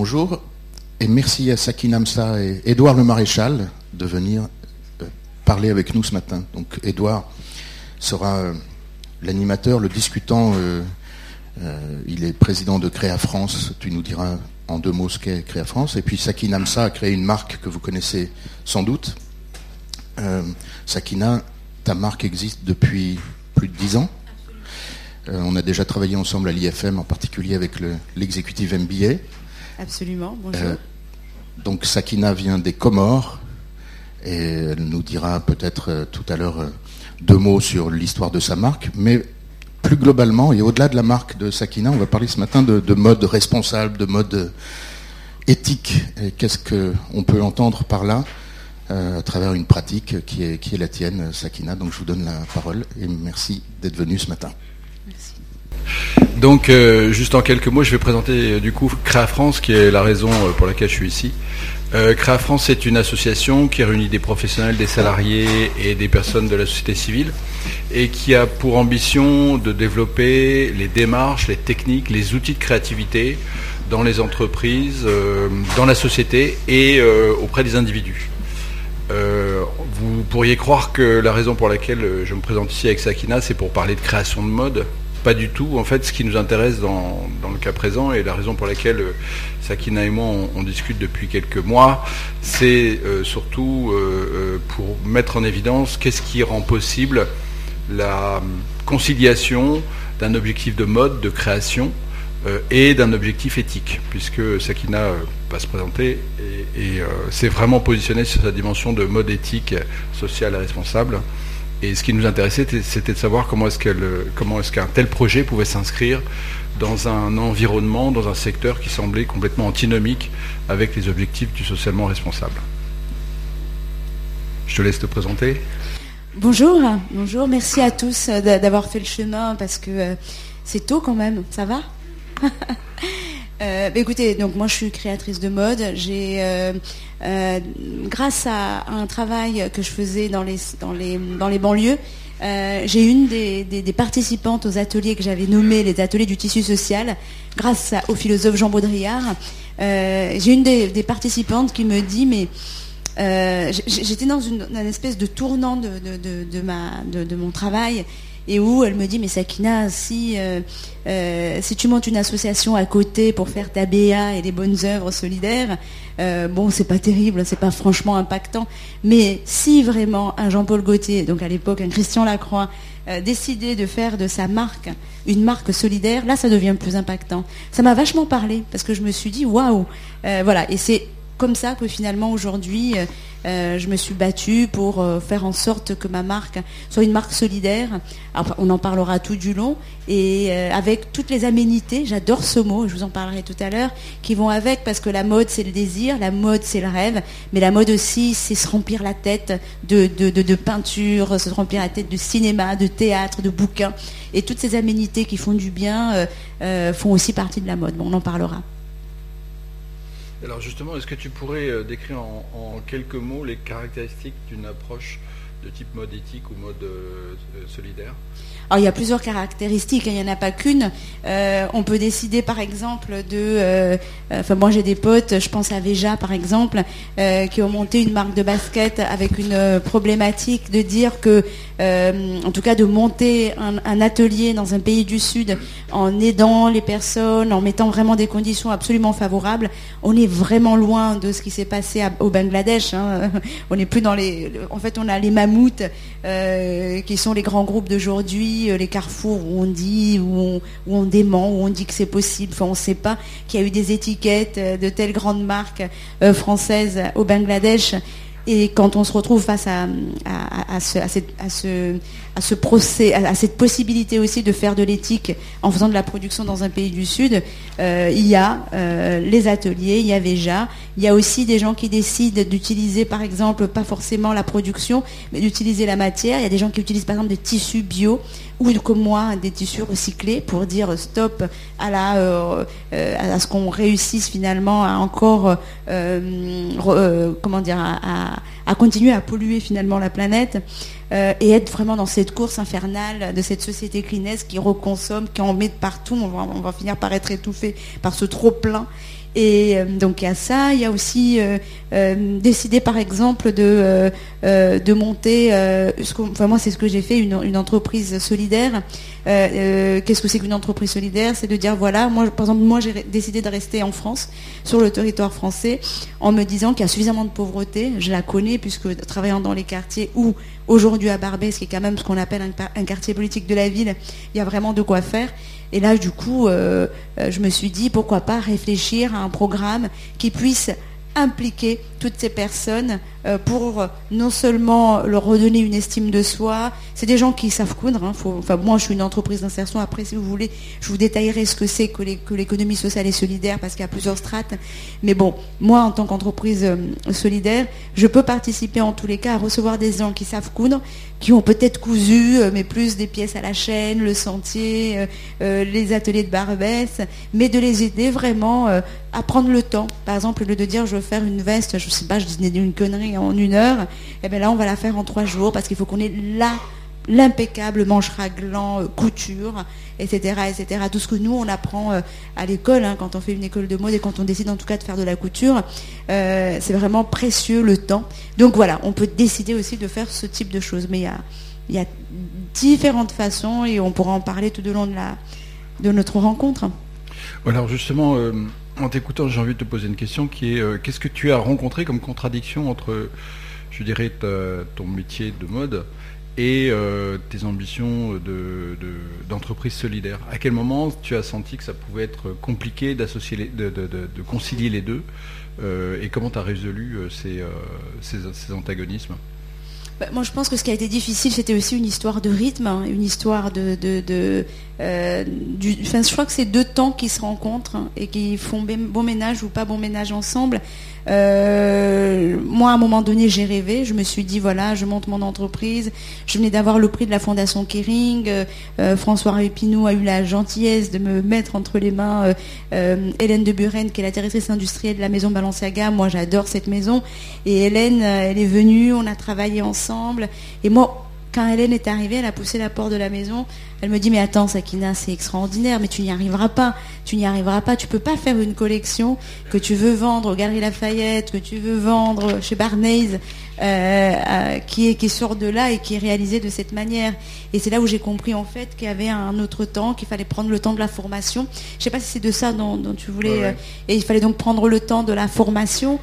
Bonjour et merci à Sakina Msa et Édouard le Maréchal de venir euh, parler avec nous ce matin. Donc Édouard sera euh, l'animateur, le discutant. Euh, il est président de Créa France. Tu nous diras en deux mots ce qu'est Créa France. Et puis Sakina Msa a créé une marque que vous connaissez sans doute. Sakina, ta marque existe depuis plus de dix ans. on a déjà travaillé ensemble à l'IFM, en particulier avec l'exécutif MBA. Absolument, bonjour. Euh, donc Sakina vient des Comores et elle nous dira peut-être euh, tout à l'heure euh, deux mots sur l'histoire de sa marque, mais plus globalement et au-delà de la marque de Sakina, on va parler ce matin de, mode responsable, de mode éthique. Et qu'est-ce qu'on peut entendre par là à travers une pratique qui est, qui est la tienne, Sakina? Donc je vous donne la parole et merci d'être venu ce matin. Donc, euh, juste en quelques mots, je vais présenter euh, du coup Créa France, qui est la raison euh, pour laquelle je suis ici. Créa France, c'est une association qui réunit des professionnels, des salariés et des personnes de la société civile, et qui a pour ambition de développer les démarches, les techniques, les outils de créativité dans les entreprises, dans la société et auprès des individus. vous pourriez croire que la raison pour laquelle je me présente ici avec Sakina, c'est pour parler de création de mode, pas du tout. En fait, ce qui nous intéresse dans, le cas présent et la raison pour laquelle euh, Sakina et moi on, discute depuis quelques mois, c'est euh, surtout euh, pour mettre en évidence qu'est-ce qui rend possible la conciliation d'un objectif de mode, de création et d'un objectif éthique, puisque Sakina va se présenter et, s'est vraiment positionné sur sa dimension de mode éthique, social et responsable. Et ce qui nous intéressait, c'était de savoir comment est-ce qu'un tel projet pouvait s'inscrire dans un environnement, dans un secteur qui semblait complètement antinomique avec les objectifs du socialement responsable. Je te laisse te présenter. Bonjour, bonjour, merci à tous euh, d'avoir fait le chemin parce que euh, c'est tôt quand même, ça va? Euh, bah, écoutez, donc moi je suis créatrice de mode. Euh, euh, grâce à, un travail que je faisais dans les, banlieues, j'ai une des, participantes aux ateliers que j'avais nommés les ateliers du tissu social, grâce au philosophe Jean Baudrillard. j'ai une des, participantes qui me dit, mais j'étais dans une, espèce de tournant de, mon travail et où elle me dit mais Sakina si euh, euh, si tu montes une association à côté pour faire ta BA et les bonnes œuvres solidaires euh, bon c'est pas terrible c'est pas franchement impactant. Mais si vraiment un Jean-Paul Gaultier donc à l'époque un Christian Lacroix décidait de faire de sa marque une marque solidaire là ça devient plus impactant. Ça m'a vachement parlé parce que je me suis dit waouh voilà et c'est comme ça que finalement aujourd'hui, euh, euh, je me suis battue pour euh, faire en sorte que ma marque soit une marque solidaire. on en parlera tout du long et avec toutes les aménités, j'adore ce mot, je vous en parlerai tout à l'heure, qui vont avec parce que la mode c'est le désir, la mode c'est le rêve, mais la mode aussi c'est se remplir la tête de, peinture, se remplir la tête de cinéma, de théâtre, de bouquins. Et toutes ces aménités qui font du bien font aussi partie de la mode. On en parlera. Alors justement, est-ce que tu pourrais euh, décrire en, quelques mots les caractéristiques d'une approche de type mode éthique ou mode euh, euh, solidaire? Alors il y a plusieurs caractéristiques, hein, il n'y en a pas qu'une. on peut décider par exemple de... enfin moi j'ai des potes, je pense à Veja par exemple, qui ont monté une marque de basket avec une problématique de dire que euh, en tout cas de monter un, atelier dans un pays du Sud en aidant les personnes, en mettant vraiment des conditions absolument favorables. On est vraiment loin de ce qui s'est passé au Bangladesh. Hein. On n'est plus dans les. En fait, on a les mammouths euh, qui sont les grands groupes d'aujourd'hui, euh, les carrefours où on dit, où on, dément, où on dit que c'est possible. On ne sait pas qu'il y a eu des étiquettes de telles grandes marques françaises au Bangladesh. Et quand on se retrouve face à, ce, ce, procès, à, cette possibilité aussi de faire de l'éthique en faisant de la production dans un pays du Sud, euh, il y a euh, les ateliers, il y a déjà, il y a aussi des gens qui décident d'utiliser, par exemple, pas forcément la production, mais d'utiliser la matière. Il y a des gens qui utilisent, par exemple, des tissus bio ou comme moi des tissus recyclés pour dire stop à euh, à ce qu'on réussisse finalement à encore comment dire à, continuer à polluer finalement la planète et être vraiment dans cette course infernale de cette société clinesque qui reconsomme, qui en met de partout. On va, on va finir par être étouffé par ce trop plein Et euh, donc il y a ça, il y a aussi euh, euh, décider par exemple de, de monter, enfin moi c'est ce que j'ai fait, une, entreprise solidaire. Qu'est-ce que c'est qu'une entreprise solidaire? C'est de dire voilà, moi par exemple moi j'ai décidé de rester en France, sur le territoire français, en me disant qu'il y a suffisamment de pauvreté, je la connais puisque travaillant dans les quartiers où aujourd'hui à Barbès, qui est quand même ce qu'on appelle un quartier politique de la ville, il y a vraiment de quoi faire. Et là, du coup, euh, euh, je me suis dit, pourquoi pas réfléchir à un programme qui puisse impliquer toutes ces personnes euh, pour non seulement leur redonner une estime de soi, c'est des gens qui savent coudre. Hein, enfin, moi, je suis une entreprise d'insertion. Après, si vous voulez, je vous détaillerai ce que c'est que l'économie sociale et solidaire parce qu'il y a plusieurs strates. Mais bon, moi, en tant qu'entreprise euh, solidaire, je peux participer en tous les cas à recevoir des gens qui savent coudre, qui ont peut-être cousu, euh, mais plus des pièces à la chaîne, le sentier, les ateliers de Barbès, mais de les aider vraiment à prendre le temps. Par exemple, le de dire je veux faire une veste, sais pas, je disais une connerie en une heure, et eh bien là on va la faire en trois jours parce qu'il faut qu'on ait là l'impeccable manche raglant, euh, couture, etc., etc. Tout ce que nous on apprend euh, à l'école hein, quand on fait une école de mode et quand on décide en tout cas de faire de la couture, euh, c'est vraiment précieux le temps. Donc voilà, on peut décider aussi de faire ce type de choses, mais il y a, différentes façons et on pourra en parler tout au long de la de notre rencontre. Alors justement, en t'écoutant, j'ai envie de te poser une question qui est euh, qu'est-ce que tu as rencontré comme contradiction entre, je dirais, ton métier de mode et euh, tes ambitions d'entreprise solidaire? À quel moment tu as senti que ça pouvait être compliqué de, concilier les deux euh, et comment tu as résolu ces antagonismes? Bah, moi, je pense que ce qui a été difficile, c'était aussi une histoire de rythme, hein, une histoire de, de, euh, je crois que c'est deux temps qui se rencontrent et qui font bon ménage ou pas bon ménage ensemble. Euh, moi, à un moment donné, j'ai rêvé. Je me suis dit, voilà, je monte mon entreprise. Je venais d'avoir le prix de la Fondation Kering. Euh, François Epinou a eu la gentillesse de me mettre entre les mains Hélène de Buren, qui est la directrice industrielle de la maison Balenciaga. Moi, j'adore cette maison. Et Hélène, elle est venue, on a travaillé ensemble. Et moi, quand Hélène est arrivée, elle a poussé la porte de la maison. Elle me dit mais attends Sakina, c'est extraordinaire, mais tu n'y arriveras pas. Tu n'y arriveras pas. Tu peux pas faire une collection que tu veux vendre aux Galeries Lafayette, que tu veux vendre chez Barney's, euh, euh, qui, est, qui sort de là et qui est réalisé de cette manière. Et c'est là où j'ai compris en fait qu'il y avait un autre temps, qu'il fallait prendre le temps de la formation. Je sais pas si c'est de ça dont, tu voulais. Euh, et il fallait donc prendre le temps de la formation.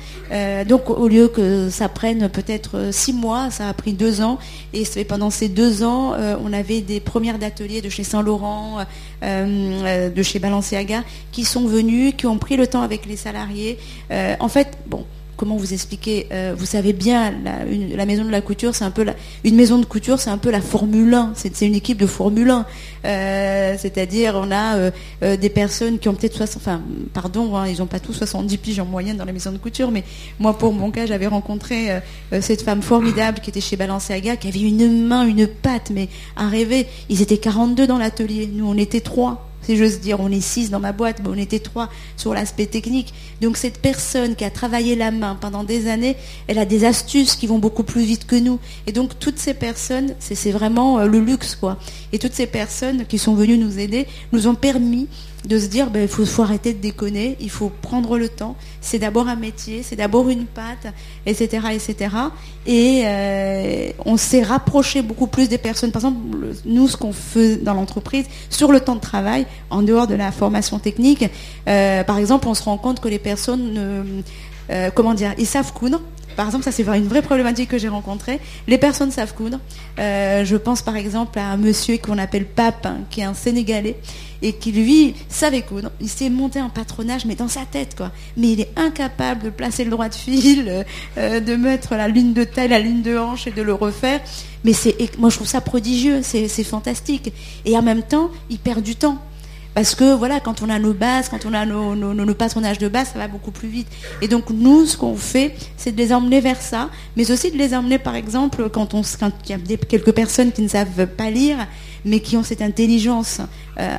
donc au lieu que ça prenne peut-être six mois, ça a pris deux ans. Et pendant ces deux ans, on avait des premières d'ateliers de chez Saint-Laurent, de chez Balenciaga, qui sont venus, qui ont pris le temps avec les salariés. en fait, bon comment vous expliquer euh, Vous savez bien, la, maison de la couture, c'est un peu une maison de couture, c'est un peu la Formule 1. C'est une équipe de Formule 1. Euh, c'est-à-dire, on a euh, des personnes qui ont peut-être 60, enfin, pardon, hein, ils n'ont pas tous 70 piges en moyenne dans la maison de couture, mais moi, pour mon cas, j'avais rencontré cette femme formidable qui était chez Balenciaga, qui avait une main, une patte, mais à rêver. Ils étaient 42 dans l'atelier. Nous, on était trois si j'ose dire. On est six dans ma boîte, mais on était trois sur l'aspect technique. Donc cette personne qui a travaillé la main pendant des années, elle a des astuces qui vont beaucoup plus vite que nous. Et donc toutes ces personnes, c'est vraiment euh, le luxe, quoi. Et toutes ces personnes qui sont venues nous aider nous ont permis de se dire, ben, il faut, arrêter de déconner, il faut prendre le temps. C'est d'abord un métier, c'est d'abord une patte, etc., etc. Et euh, on s'est rapproché beaucoup plus des personnes. Par exemple, nous, ce qu'on fait dans l'entreprise, sur le temps de travail, en dehors de la formation technique, euh, par exemple, on se rend compte que les personnes, euh, comment dire, ils savent coudre. Par exemple, ça c'est une vraie problématique que j'ai rencontrée. Les personnes savent coudre. je pense par exemple à un monsieur qu'on appelle Pape, hein, qui est un Sénégalais et qui lui savait coudre. Il s'est monté un patronage, mais dans sa tête, quoi. Mais il est incapable de placer le droit de fil, euh, euh, de mettre la ligne de taille, la ligne de hanche et de le refaire. Mais moi je trouve ça prodigieux, c'est fantastique. Et en même temps, il perd du temps. Parce que voilà, quand on a nos bases, quand on a nos, nos, patronages de base, ça va beaucoup plus vite. Et donc nous, ce qu'on fait, c'est de les emmener vers ça, mais aussi de les emmener, par exemple, quand on, quand il y a quelques personnes qui ne savent pas lire, mais qui ont cette intelligence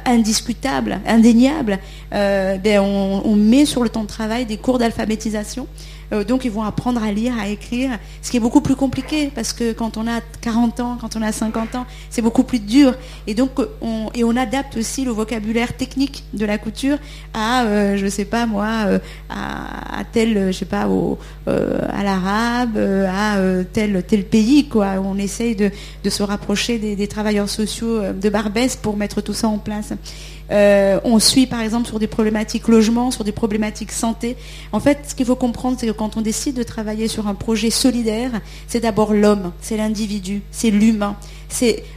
indiscutable, indéniable, ben on, met sur le temps de travail des cours d'alphabétisation euh, donc ils vont apprendre à lire, à écrire, ce qui est beaucoup plus compliqué parce que quand on a 40 ans, quand on a 50 ans, c'est beaucoup plus dur. Et donc on, adapte aussi le vocabulaire technique de la couture à, euh, je sais pas moi, euh, à, tel, je sais pas, à l'arabe, à tel tel pays quoi. On essaye de, se rapprocher des travailleurs sociaux de Barbès pour mettre tout ça en place. Euh, on suit par exemple sur des problématiques logement, sur des problématiques santé. En fait, ce qu'il faut comprendre, c'est que quand on décide de travailler sur un projet solidaire, c'est d'abord l'homme, c'est l'individu, c'est l'humain.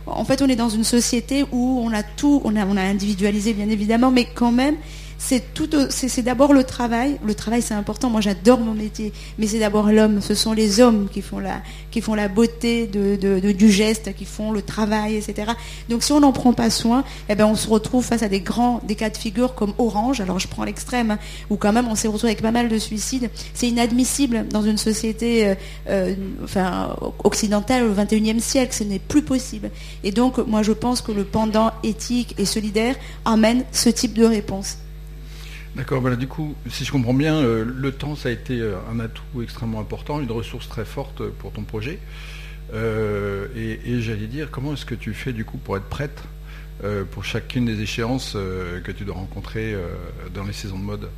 En fait, on est dans une société où on a tout, on a, on a individualisé bien évidemment, mais quand même, c'est tout, c'est d'abord le travail. Le travail, c'est important. Moi, j'adore mon métier, mais c'est d'abord l'homme. Ce sont les hommes qui font la, beauté du geste, qui font le travail, etc. Donc, si on n'en prend pas soin, eh ben, on se retrouve face à des grands, cas de figure comme Orange. Alors, je prends l'extrême, hein, où quand même, on s'est retrouvé avec pas mal de suicides. C'est inadmissible dans une société, euh, euh, occidentale au XXIe siècle. Ce n'est plus possible. Et donc, moi, je pense que le pendant éthique et solidaire amène ce type de réponse. D'accord, voilà, du coup, si je comprends bien, euh, le temps, ça a été euh, un atout extrêmement important, une ressource très forte pour ton projet. Euh, et, j'allais dire, comment est-ce que tu fais du coup pour être prête pour chacune des échéances que tu dois rencontrer dans les saisons de mode?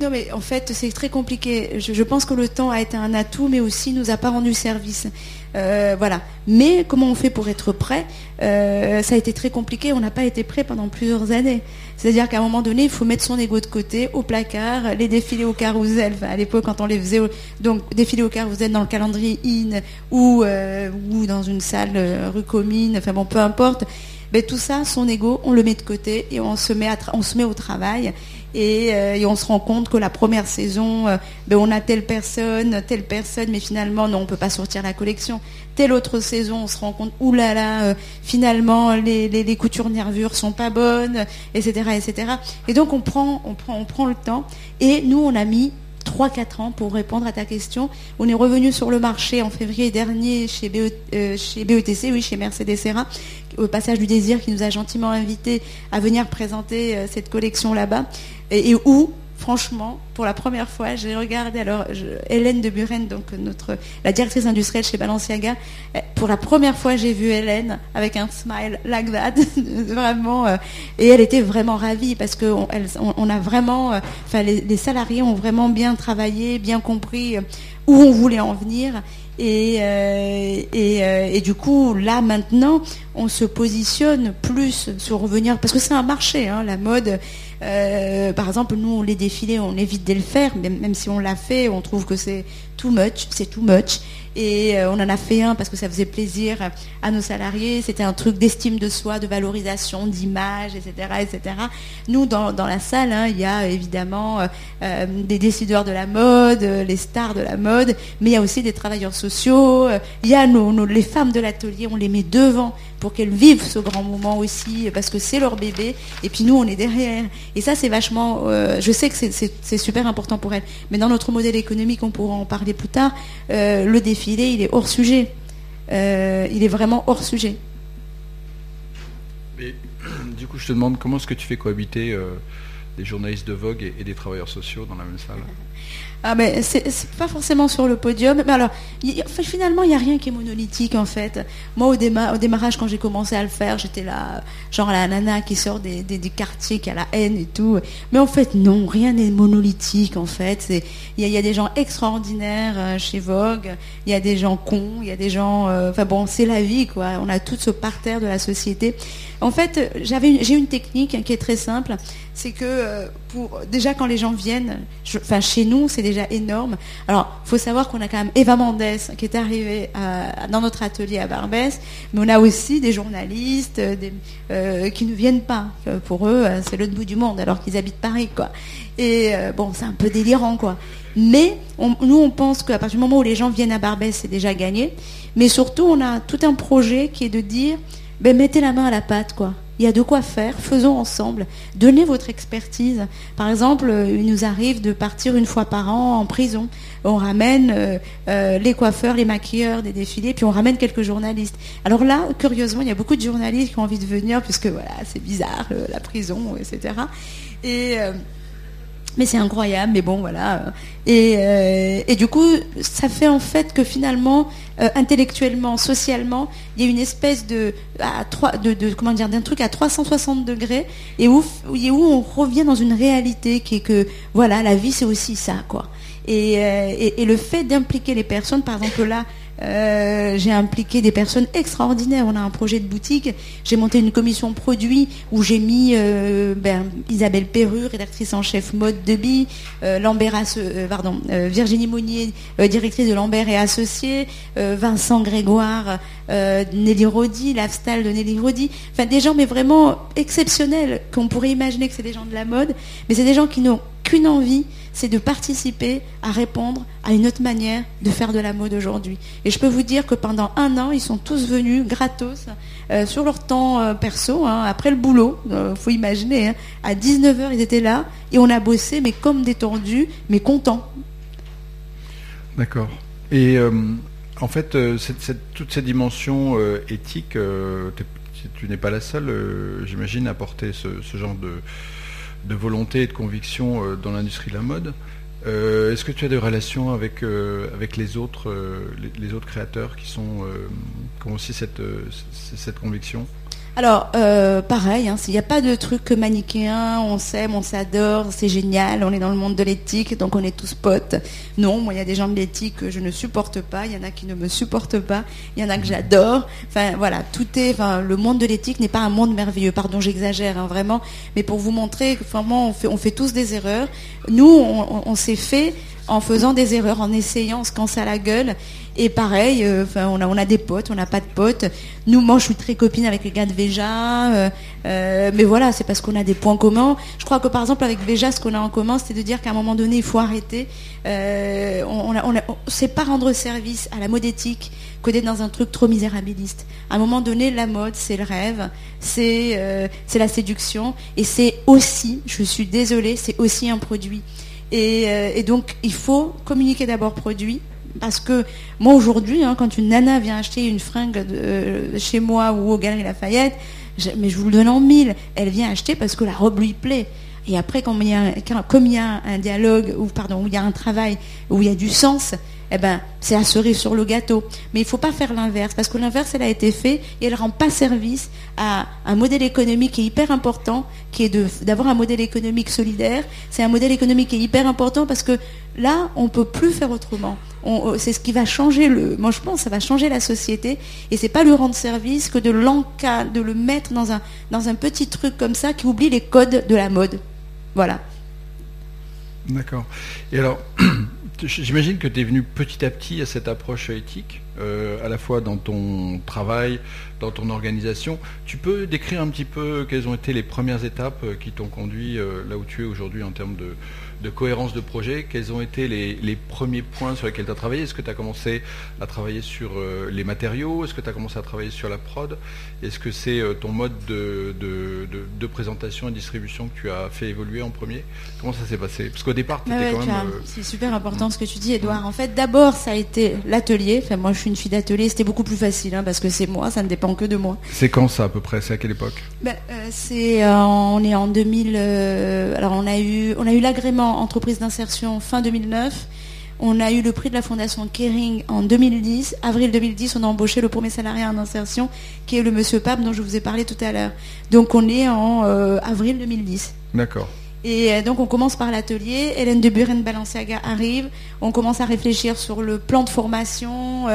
Non, mais en fait, c'est très compliqué. Je, pense que le temps a été un atout, mais aussi nous a pas rendu service. Euh, voilà. Mais comment on fait pour être prêt euh, Ça a été très compliqué. On n'a pas été prêt pendant plusieurs années. C'est-à-dire qu'à un moment donné, il faut mettre son ego de côté, au placard, les défilés au carrousel. à l'époque, quand on les faisait, donc défilés au carrousel dans le calendrier in ou euh, dans une salle rue Comine. Enfin bon, peu importe. Mais tout ça, son ego, on le met de côté et on se met au travail. Euh, et, on se rend compte que la première saison, euh, ben, on a telle personne, telle personne, mais finalement, non, on ne peut pas sortir la collection. Telle autre saison, on se rend compte, oulala, euh, finalement, les, les, coutures nervures sont pas bonnes, etc., etc. Et donc, on prend, on prend, on prend le temps. Et nous, on a mis 3-4 ans pour répondre à ta question. On est revenu sur le marché en février dernier chez, chez BETC, oui, chez Mercedes Serra, au passage du désir qui nous a gentiment invités à venir présenter cette collection là-bas et, où franchement, pour la première fois, j'ai regardé alors Hélène de Buren, donc notre la directrice industrielle chez Balenciaga. Eh, pour la première fois, j'ai vu Hélène avec un smile like that, vraiment, euh, et elle était vraiment ravie parce que on, a vraiment, euh, enfin les, salariés ont vraiment bien travaillé, bien compris euh, où on voulait en venir. Et, et, du coup, là maintenant, on se positionne plus sur revenir, parce que c'est un marché, hein, la mode, euh, par exemple, nous, les défilés, on évite de le faire, même, même si on l'a fait, on trouve que c'est too much, c'est too much. Et euh, on en a fait un parce que ça faisait plaisir à nos salariés. C'était un truc d'estime de soi, de valorisation, d'image, etc., etc. Nous, dans, la salle, hein, il y a évidemment euh, des décideurs de la mode, les stars de la mode, mais il y a aussi des travailleurs sociaux. Il y a nos, les femmes de l'atelier, on les met devant pour qu'elles vivent ce grand moment aussi, parce que c'est leur bébé, et puis nous, on est derrière. Et ça, c'est vachement, euh, je sais que c'est super important pour elles, mais dans notre modèle économique, on pourra en parler plus tard, euh, le il est hors sujet. Euh, il est vraiment hors sujet. Du coup, je te demande comment est-ce que tu fais cohabiter des journalistes de Vogue et des travailleurs sociaux dans la même salle? Ah ben c'est pas forcément sur le podium, mais alors finalement il n'y a rien qui est monolithique en fait. Moi au, démarrage quand j'ai commencé à le faire, j'étais là genre la nana qui sort des, quartiers qui a la haine et tout. Mais en fait non, rien n'est monolithique en fait. Il y, a des gens extraordinaires euh, chez Vogue, il y a des gens cons, il y a des gens. Euh, enfin bon c'est la vie quoi. On a tout ce parterre de la société. En fait j'ai une technique qui est très simple, c'est que euh, déjà quand les gens viennent, chez nous c'est déjà énorme. Alors, il faut savoir qu'on a quand même Eva Mendes qui est arrivée dans notre atelier à Barbès, mais on a aussi des journalistes euh, euh, qui ne viennent pas. Pour eux, c'est l'autre bout du monde, alors qu'ils habitent Paris, quoi. Et bon, c'est un peu délirant, quoi. Mais nous, on pense qu'à partir du moment où les gens viennent à Barbès, c'est déjà gagné. Mais surtout, on a tout un projet qui est de dire, ben, mettez la main à la pâte, quoi. il y a de quoi faire, faisons ensemble, donnez votre expertise. Par exemple, euh, il nous arrive de partir une fois par an en prison. On ramène euh, euh, les coiffeurs, les maquilleurs des défilés, puis on ramène quelques journalistes. Alors là, curieusement, il y a beaucoup de journalistes qui ont envie de venir, puisque voilà, c'est bizarre, la prison, etc. Et mais c'est incroyable, mais bon, voilà. Et, euh, et, du coup, ça fait en fait que finalement, euh, intellectuellement, socialement, il y a une espèce de, à de, comment dire, d'un truc à 360 degrés, et où, où on revient dans une réalité qui est que, voilà, la vie c'est aussi ça, quoi. Et, euh, et, et le fait d'impliquer les personnes, par exemple là, euh, j'ai impliqué des personnes extraordinaires. On a un projet de boutique. J'ai monté une commission produit où j'ai mis euh, ben, Isabelle Perru, rédactrice en chef mode de euh, Lambert Virginie Monnier, directrice de Lambert et Associés, Vincent Grégoire, Nelly Rodi, Lifestyle de Nelly Rodi. Enfin, des gens mais vraiment exceptionnels qu'on pourrait imaginer que c'est des gens de la mode, mais c'est des gens qui n'ont qu'une envie, c'est de participer à répondre à une autre manière de faire de la mode aujourd'hui. Et je peux vous dire que pendant un an, ils sont tous venus gratos euh, sur leur temps euh, perso, hein, après le boulot. Il euh, faut imaginer, hein. à 19h, ils étaient là et on a bossé, mais comme détendus, mais contents. D'accord. Et en fait, toute cette dimension éthique, tu n'es pas la seule, j'imagine, à porter ce genre de de volonté et de conviction euh, dans l'industrie de la mode. Euh, est-ce que tu as des relations avec, euh, avec les, autres, les, autres créateurs qui, sont, ont aussi cette, cette conviction? Alors, euh, pareil, hein, s'il n'y a pas de truc manichéen, on s'aime, on s'adore, c'est génial, on est dans le monde de l'éthique, donc on est tous potes. Non, moi, il y a des gens de l'éthique que je ne supporte pas, il y en a qui ne me supportent pas, il y en a que j'adore. Enfin, voilà, tout est, enfin, le monde de l'éthique n'est pas un monde merveilleux. Pardon, j'exagère, hein, vraiment. Mais pour vous montrer que, vraiment, on fait, on fait tous des erreurs. Nous, on s'est fait en faisant des erreurs, en essayant, on se canse à la gueule. Et pareil, euh, on, a, des potes, on n'a pas de potes. Nous, moi, je suis très copine avec les gars de Veja. Euh, euh, mais voilà, c'est parce qu'on a des points communs. Je crois que par exemple, avec Veja, ce qu'on a en commun, c'est de dire qu'à un moment donné, il faut arrêter. on, on, c'est pas rendre service à la mode éthique que d'être dans un truc trop misérabiliste. À un moment donné, la mode, c'est le rêve, c'est la séduction, et c'est aussi, je suis désolée, c'est aussi un produit. Euh, et, donc, il faut communiquer d'abord produit. Parce que moi aujourd'hui, hein, quand une nana vient acheter une fringue euh, chez moi ou au Galerie Lafayette, mais je vous le donne en mille, elle vient acheter parce que la robe lui plaît. Et après, comme il y a, comme il y a un dialogue, ou pardon, où il y a un travail, où il y a du sens, eh ben, c'est la cerise sur le gâteau. Mais il ne faut pas faire l'inverse, parce que l'inverse, elle a été fait et elle ne rend pas service à un modèle économique qui est hyper important, qui est d'avoir un modèle économique solidaire. C'est un modèle économique qui est hyper important parce que là, on ne peut plus faire autrement. Euh, c'est ce qui va changer le. Moi, je pense, ça va changer la société. Et c'est pas lui rendre service que de de le mettre dans un, dans un petit truc comme ça qui oublie les codes de la mode. Voilà. D'accord. Et alors, J'imagine que tu es venu petit à petit à cette approche éthique, euh, à la fois dans ton travail, dans ton organisation. Tu peux décrire un petit peu quelles ont été les premières étapes euh, qui t'ont conduit euh, là où tu es aujourd'hui en termes de, de cohérence de projet, quels ont été les, premiers points sur lesquels tu as travaillé? Est-ce que tu as commencé à travailler sur euh, les matériaux? Est-ce que tu as commencé à travailler sur la prod? Est-ce que c'est euh, ton mode de, présentation et distribution que tu as fait évoluer en premier? Comment ça s'est passé? Parce qu'au départ, tu étais quand même... Euh, c'est super important ce que tu dis, Edouard. En fait, d'abord, ça a été l'atelier. Enfin, moi, je suis une fille d'atelier. C'était beaucoup plus facile hein, parce que c'est moi, ça ne dépend que de moi. C'est quand ça à peu près? C'est à quelle époque? Ben, C'est on est en 2000. alors, on a eu, on a eu l'agrément entreprise d'insertion fin 2009. On a eu le prix de la fondation Kering en 2010. Avril 2010, on a embauché le premier salarié en insertion, qui est le monsieur Pape dont je vous ai parlé tout à l'heure. Donc on est en euh, avril 2010. D'accord. Et euh, donc on commence par l'atelier. Hélène de Buren Balenciaga arrive. On commence à réfléchir sur le plan de formation,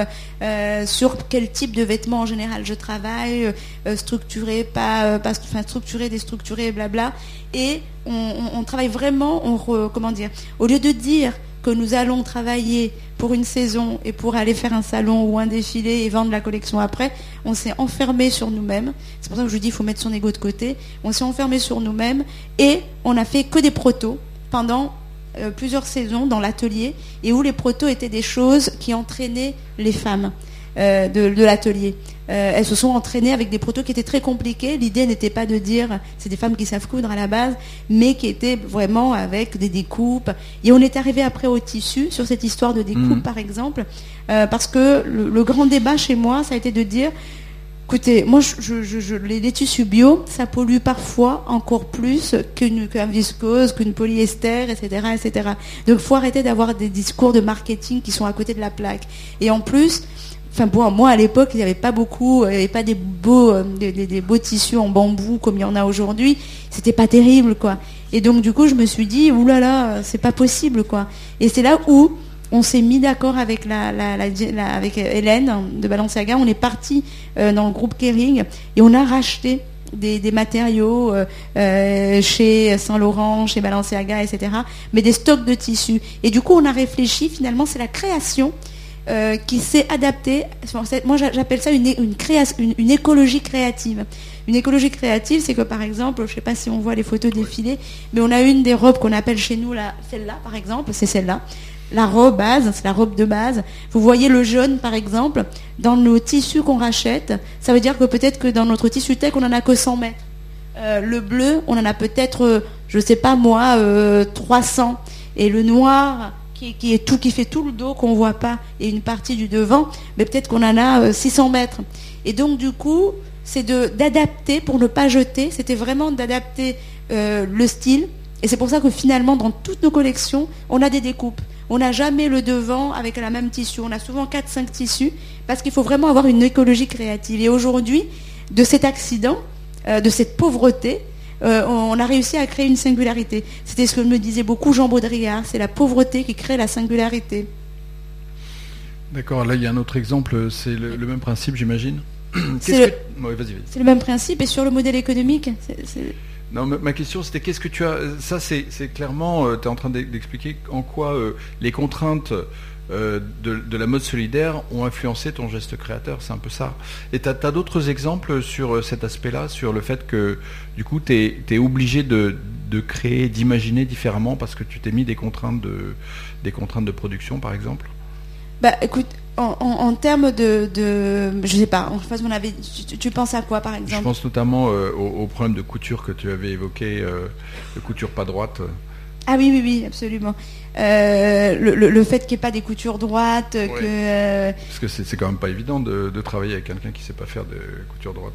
euh, sur quel type de vêtements en général je travaille, structuré, pas, enfin structuré, déstructuré, blabla. Et on, travaille vraiment, on comment dire, au lieu de dire nous allons travailler pour une saison et pour aller faire un salon ou un défilé et vendre la collection après, on s'est enfermé sur nous-mêmes. C'est pour ça que je dis qu'il faut mettre son ego de côté. On s'est enfermé sur nous-mêmes et on a fait que des protos pendant euh, plusieurs saisons dans l'atelier et où les protos étaient des choses qui entraînaient les femmes euh, de, l'atelier. Euh, elles se sont entraînées avec des protos qui étaient très compliqués. L'idée n'était pas de dire c'est des femmes qui savent coudre à la base, mais qui étaient vraiment avec des découpes. Et on est arrivé après au tissu sur cette histoire de découpe, Mhm. par exemple, euh, parce que le, le grand débat chez moi, ça a été de dire Écoutez, moi, je, je- je- je- les, les tissus bio, ça pollue parfois encore plus qu'une qu'un viscose, qu'une polyester, etc., etc. Donc, faut arrêter d'avoir des discours de marketing qui sont à côté de la plaque. Et en plus, enfin bon, moi à l'époque, il n'y avait pas beaucoup, il n'y avait pas des beaux, euh, des, beaux tissus en bambou comme il y en a aujourd'hui. C'était pas terrible, quoi. Et donc, du coup, je me suis dit, oulala, c'est pas possible, quoi. Et c'est là où on s'est mis d'accord avec la, avec Hélène de Balenciaga. On est parti euh, dans le groupe Kering et on a racheté des, des matériaux euh, chez Saint Laurent, chez Balenciaga, etc. Mais des stocks de tissus. Et du coup, on a réfléchi. Finalement, c'est la création. Euh, qui s'est adaptée. Moi, j'a- j'appelle ça une, une, création, une, une écologie créative. Une écologie créative, c'est que par exemple, je ne sais pas si on voit les photos défiler, mais on a une des robes qu'on appelle chez nous celle-là, par exemple, c'est celle-là la robe base, c'est la robe de base. Vous voyez le jaune, par exemple, dans nos tissus qu'on rachète, ça veut dire que peut-être que dans notre tissu tech, on en a que 100 mètres. Euh, le bleu, on en a peut-être, euh, je sais pas moi, euh, 300. Et le noir, qui, fait tout le dos qu'on voit pas, et une partie du devant, mais peut-être qu'on en a euh, 600 mètres. Et donc du coup, c'est d'adapter pour ne pas jeter. C'était vraiment d'adapter euh, le style. Et c'est pour ça que finalement, dans toutes nos collections, on a des découpes. On n'a jamais le devant avec la même tissu. On a souvent 4-5 tissus parce qu'il faut vraiment avoir une écologie créative. Et aujourd'hui, de cet accident, euh, de cette pauvreté, euh, on a réussi à créer une singularité. C'était ce que me disait beaucoup Jean Baudrillard. C'est la pauvreté qui crée la singularité. D'accord, là il y a un autre exemple, c'est le, le même principe j'imagine. C'est le- que- Ouais, même principe. Et sur le modèle économique, Non, ma, question c'était qu'est-ce que tu as. Ça, c'est clairement, tu es en train d'e- d'expliquer en quoi euh, les contraintes euh, de, de la mode solidaire ont influencé ton geste créateur, c'est un peu ça. Et tu as, d'autres exemples sur euh, cet aspect-là, sur le fait que du coup tu es, obligé de, de créer, d'imaginer différemment parce que tu t'es mis des contraintes de, des contraintes de production par exemple? Bah, écoute, en, en- en termes de, de, je sais pas, en face, on avait, tu, tu penses à quoi, par Je exemple? pense notamment euh, au, au problème de couture que tu avais évoqué, euh, de couture pas droite. Ah oui, oui, oui, absolument. Euh, le, le- le fait qu'il n'y ait pas des coutures droites, que euh, Parce que c'est c'est quand même pas évident de, de travailler avec quelqu'un qui sait pas faire de couture droite.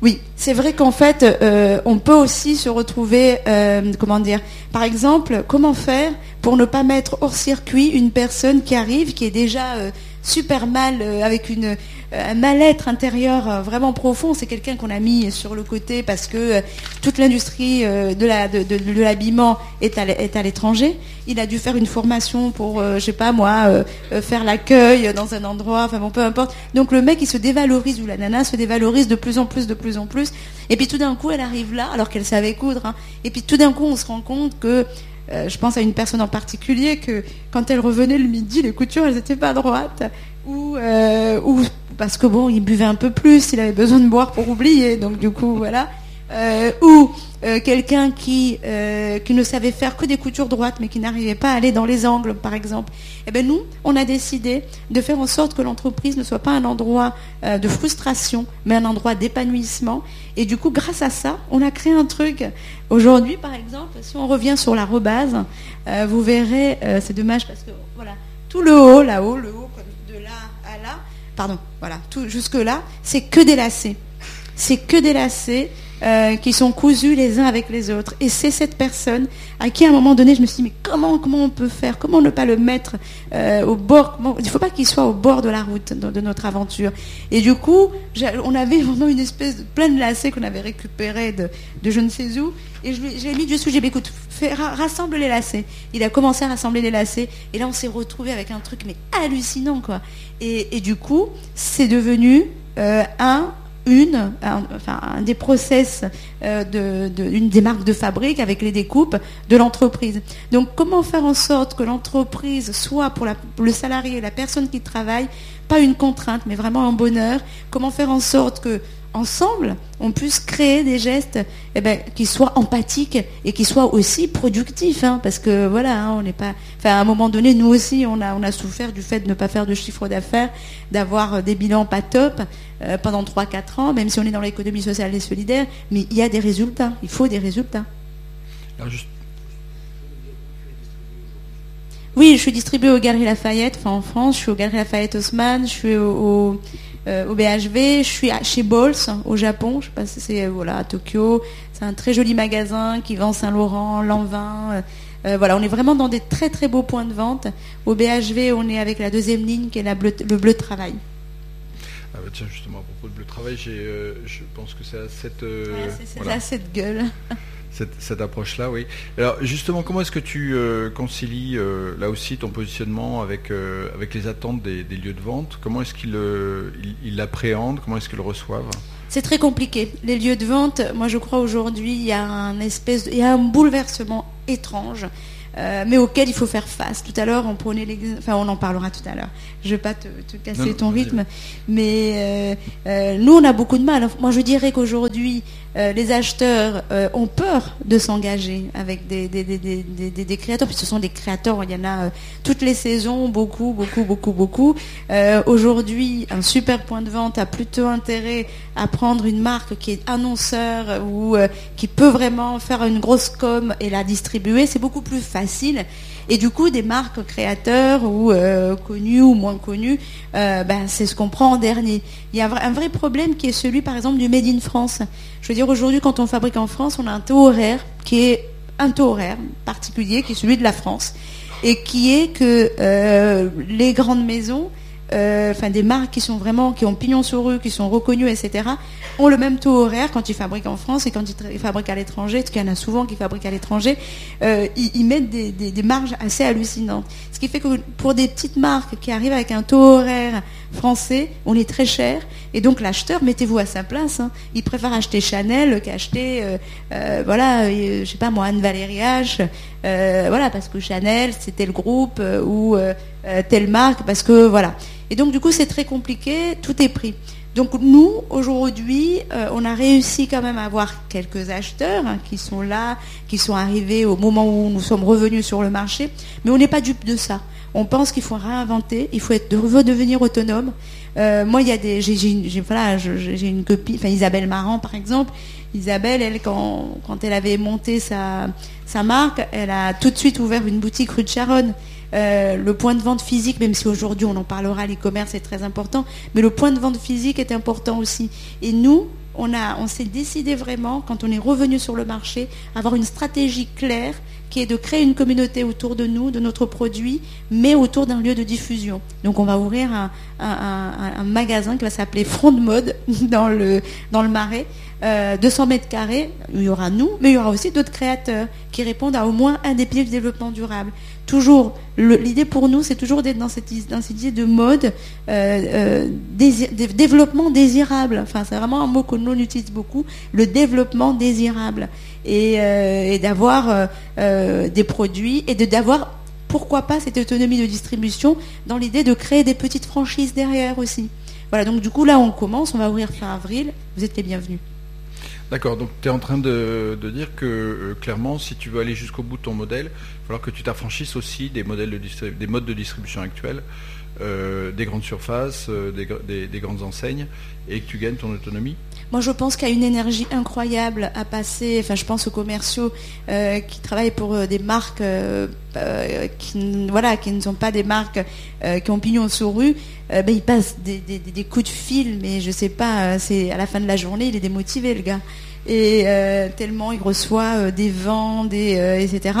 Oui, c'est vrai qu'en fait, euh, on peut aussi se retrouver, euh, comment dire, par exemple, comment faire pour ne pas mettre hors circuit une personne qui arrive, qui est déjà euh, super mal, euh, avec une, euh, un mal-être intérieur euh, vraiment profond. C'est quelqu'un qu'on a mis sur le côté parce que toute l'industrie de l'habillement est à, l'étranger. Il a dû faire une formation pour, euh, je sais pas moi, faire l'accueil dans un endroit, enfin bon, peu importe. Donc le mec, il se dévalorise, ou la nana se dévalorise de plus en plus, de plus en plus. Et puis tout d'un coup, elle arrive là, alors qu'elle savait coudre. hein. Et puis tout d'un coup, on se rend compte que, euh, je pense à une personne en particulier, que quand elle revenait le midi, les coutures, elles n'étaient pas droites. Ou, euh, ou parce que bon, il buvait un peu plus, il avait besoin de boire pour oublier. Donc du coup, voilà. Euh, ou euh, quelqu'un qui, euh, qui ne savait faire que des coutures droites, mais qui n'arrivait pas à aller dans les angles, par exemple. Eh ben nous, on a décidé de faire en sorte que l'entreprise ne soit pas un endroit de frustration, mais un endroit d'épanouissement. Et du coup, grâce à ça, on a créé un truc. Aujourd'hui, par exemple, si on revient sur la rebase, vous verrez, c'est dommage parce que voilà, tout le haut, là-haut, le haut de là à là, pardon, voilà, tout jusque là, c'est que des lacets. C'est que des lacets euh, qui sont cousus les uns avec les autres. Et c'est cette personne à qui à un moment donné je me suis dit mais comment comment on peut faire? Comment ne pas le mettre euh, au bord? Il ne faut pas qu'il soit au bord de la route de, notre aventure. Et du coup, on avait vraiment une espèce de plein de lacets qu'on avait récupérés de, de je ne sais où. Et je lui- j'ai mis dessus, j'ai dit écoute, rassemble les lacets. Il a commencé à rassembler les lacets. Et là on s'est retrouvé avec un truc mais hallucinant quoi. Et, et du coup, c'est devenu euh, un une, un, enfin, des process euh, de, des marques de fabrique avec les découpes de l'entreprise. Donc, comment faire en sorte que l'entreprise soit pour le salarié, la personne qui travaille, pas une contrainte, mais vraiment un bonheur? Comment faire en sorte que ensemble, on puisse créer des gestes eh ben, qui soient empathiques et qui soient aussi productifs. hein, parce que voilà, hein, on n'est pas. Enfin, à un moment donné, nous aussi, on a, on a souffert du fait de ne pas faire de chiffre d'affaires, d'avoir euh, des bilans pas top euh, pendant 3-4 ans, même si on est dans l'économie sociale et solidaire. Mais il y a des résultats. Il faut des résultats. Alors, juste- Oui, je suis distribuée aux Galeries Lafayette, enfin en France, je suis aux Galeries Lafayette Haussmann, je suis au, au, euh, au BHV, je suis à- chez Bols au Japon, je sais pas si c'est euh, voilà à Tokyo, c'est un très joli magasin qui vend Saint-Laurent, Lanvin. euh, euh, voilà, on est vraiment dans des très très beaux points de vente. Au BHV, on est avec la deuxième ligne qui est la bleu- le bleu de travail. Tiens, justement, à propos de bleu travail, euh, je pense que c'est à cette, euh, voilà, cette gueule. cette, cette approche-là, oui. Alors, justement, comment est-ce que tu euh, concilies là aussi ton positionnement avec, avec les attentes des, des lieux de vente? Comment est-ce qu'ils ils- ils l'appréhendent? Comment est-ce qu'ils le reçoivent? C'est très compliqué. Les lieux de vente, moi je crois aujourd'hui, il y a un espèce, de- il y a un bouleversement étrange, euh, mais auquel il faut faire face. Tout à l'heure, on prenait l'exemple, enfin on en parlera tout à l'heure. Je vais pas te, te casser Non, ton rythme, mais euh, euh, nous on a beaucoup de mal. Moi je dirais qu'aujourd'hui, euh, les acheteurs euh, ont peur de s'engager avec des, créateurs, puisque ce sont des créateurs, il y en a euh, toutes les saisons, beaucoup, beaucoup, beaucoup, beaucoup. Aujourd'hui, un super point de vente a plutôt intérêt à prendre une marque qui est annonceur ou qui peut vraiment faire une grosse com et la distribuer. C'est beaucoup plus facile. Et du coup, des marques créateurs ou euh, connues ou moins connues, euh, ben, c'est ce qu'on prend en dernier. Il y a un vrai- problème qui est celui, par exemple, du Made in France. Je veux dire, aujourd'hui, quand on fabrique en France, on a un taux horaire qui est un taux horaire particulier, qui est celui de la France, et qui est que euh, les grandes maisons, euh, enfin des marques qui sont vraiment, qui ont pignon sur rue, qui sont reconnues, etc., ont le même taux horaire quand ils fabriquent en France et quand ils, fabriquent à l'étranger, parce qu'il y en a souvent qui fabriquent à l'étranger, euh, ils, mettent des marges assez hallucinantes. Qui fait que pour des petites marques qui arrivent avec un taux horaire français, on est très cher, et donc l'acheteur, mettez-vous à sa place, hein. il préfère acheter Chanel qu'acheter, euh, euh, voilà, euh, je sais pas moi, Anne Valérie H, voilà, parce que Chanel, c'était le groupe, ou telle marque, parce que voilà. Et donc du coup, c'est très compliqué, tout est pris. Donc nous, aujourd'hui, euh, on a réussi quand même à avoir quelques acheteurs hein, qui sont là, qui sont arrivés au moment où nous sommes revenus sur le marché, mais on n'est pas dupe de ça. On pense qu'il faut réinventer, il faut redevenir autonome. Euh, moi, il y a des, j'ai, une- enfin Isabelle Marant par exemple. Isabelle, elle, quand, elle avait monté sa marque, elle a tout de suite ouvert une boutique rue de Charonne. Euh, le point de vente physique, même si aujourd'hui on en parlera, l'e-commerce est très important, mais le point de vente physique est important aussi. Et nous, on, on s'est décidé vraiment, quand on est revenu sur le marché, avoir une stratégie claire qui est de créer une communauté autour de nous, de notre produit, mais autour d'un lieu de diffusion. Donc on va ouvrir un, magasin qui va s'appeler Front de Mode dans le, Marais, euh, 200 mètres carrés, il y aura nous, mais il y aura aussi d'autres créateurs qui répondent à au moins un des piliers du développement durable. Toujours, l'idée pour nous, c'est toujours d'être dans cette, dans idée de mode, euh, euh, développement désirable. Enfin, c'est vraiment un mot que nous on utilise beaucoup, le développement désirable. Et, euh, d'avoir des produits et de d'avoir, pourquoi pas, cette autonomie de distribution dans l'idée de créer des petites franchises derrière aussi. Voilà, donc du coup, là, on commence, on va ouvrir fin avril. Vous êtes les bienvenus. D'accord, donc tu es en train de, de dire que clairement, si tu veux aller jusqu'au bout de ton modèle, falloir que tu t'affranchisses aussi des, modèles de des modes de distribution actuels, euh, des grandes surfaces, euh, des, gr- des- des grandes enseignes, et que tu gagnes ton autonomie. Moi, je pense qu'il y a une énergie incroyable à passer. Enfin, je pense aux commerciaux euh, qui travaillent pour des marques qui, voilà, qui ne sont pas des marques qui ont pignon sur rue. Ben, ils passent des, coups de fil, mais je sais pas. C'est à la fin de la journée, il est démotivé, le gars. Et tellement il reçoit des vents, etc.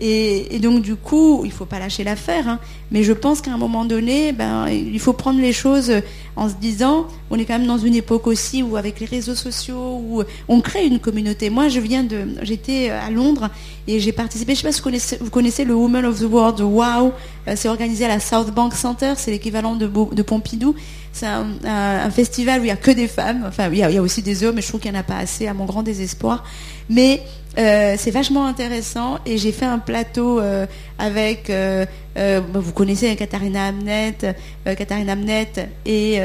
Et, et donc du coup, il faut pas lâcher l'affaire. hein. Mais je pense qu'à un moment donné, ben, il faut prendre les choses en se disant, on est quand même dans une époque aussi où avec les réseaux sociaux, où on crée une communauté. Moi, je viens de, j'étais à Londres et j'ai participé. Je sais pas si vous connaissez, vous connaissez le Women of the World, Wow. Euh, C'est organisé à la South Bank Center, c'est l'équivalent de, de Pompidou. C'est un, un- festival où il y a que des femmes. Enfin, il y a, il y a aussi des hommes, mais je trouve qu'il n'y en a pas assez, à mon grand désespoir. Mais Euh, c'est vachement intéressant et j'ai fait un plateau euh, avec, euh, bah, vous connaissez Katharina Amnet, Katharina Amnet et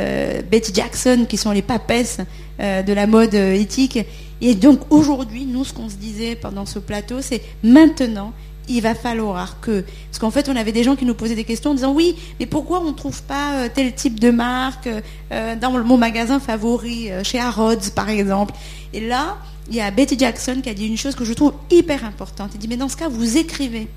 Betty Jackson qui sont les papesses de la mode éthique. Et donc aujourd'hui, nous, ce qu'on se disait pendant ce plateau, c'est maintenant, il va falloir que... Parce qu'en fait, on avait des gens qui nous posaient des questions en disant, oui, mais pourquoi on ne trouve pas tel type de marque dans mon magasin favori, chez Harrods, par exemple? Et là, il y a Betty Jackson qui a dit une chose que je trouve hyper importante. Elle dit, mais dans ce cas, vous écrivez.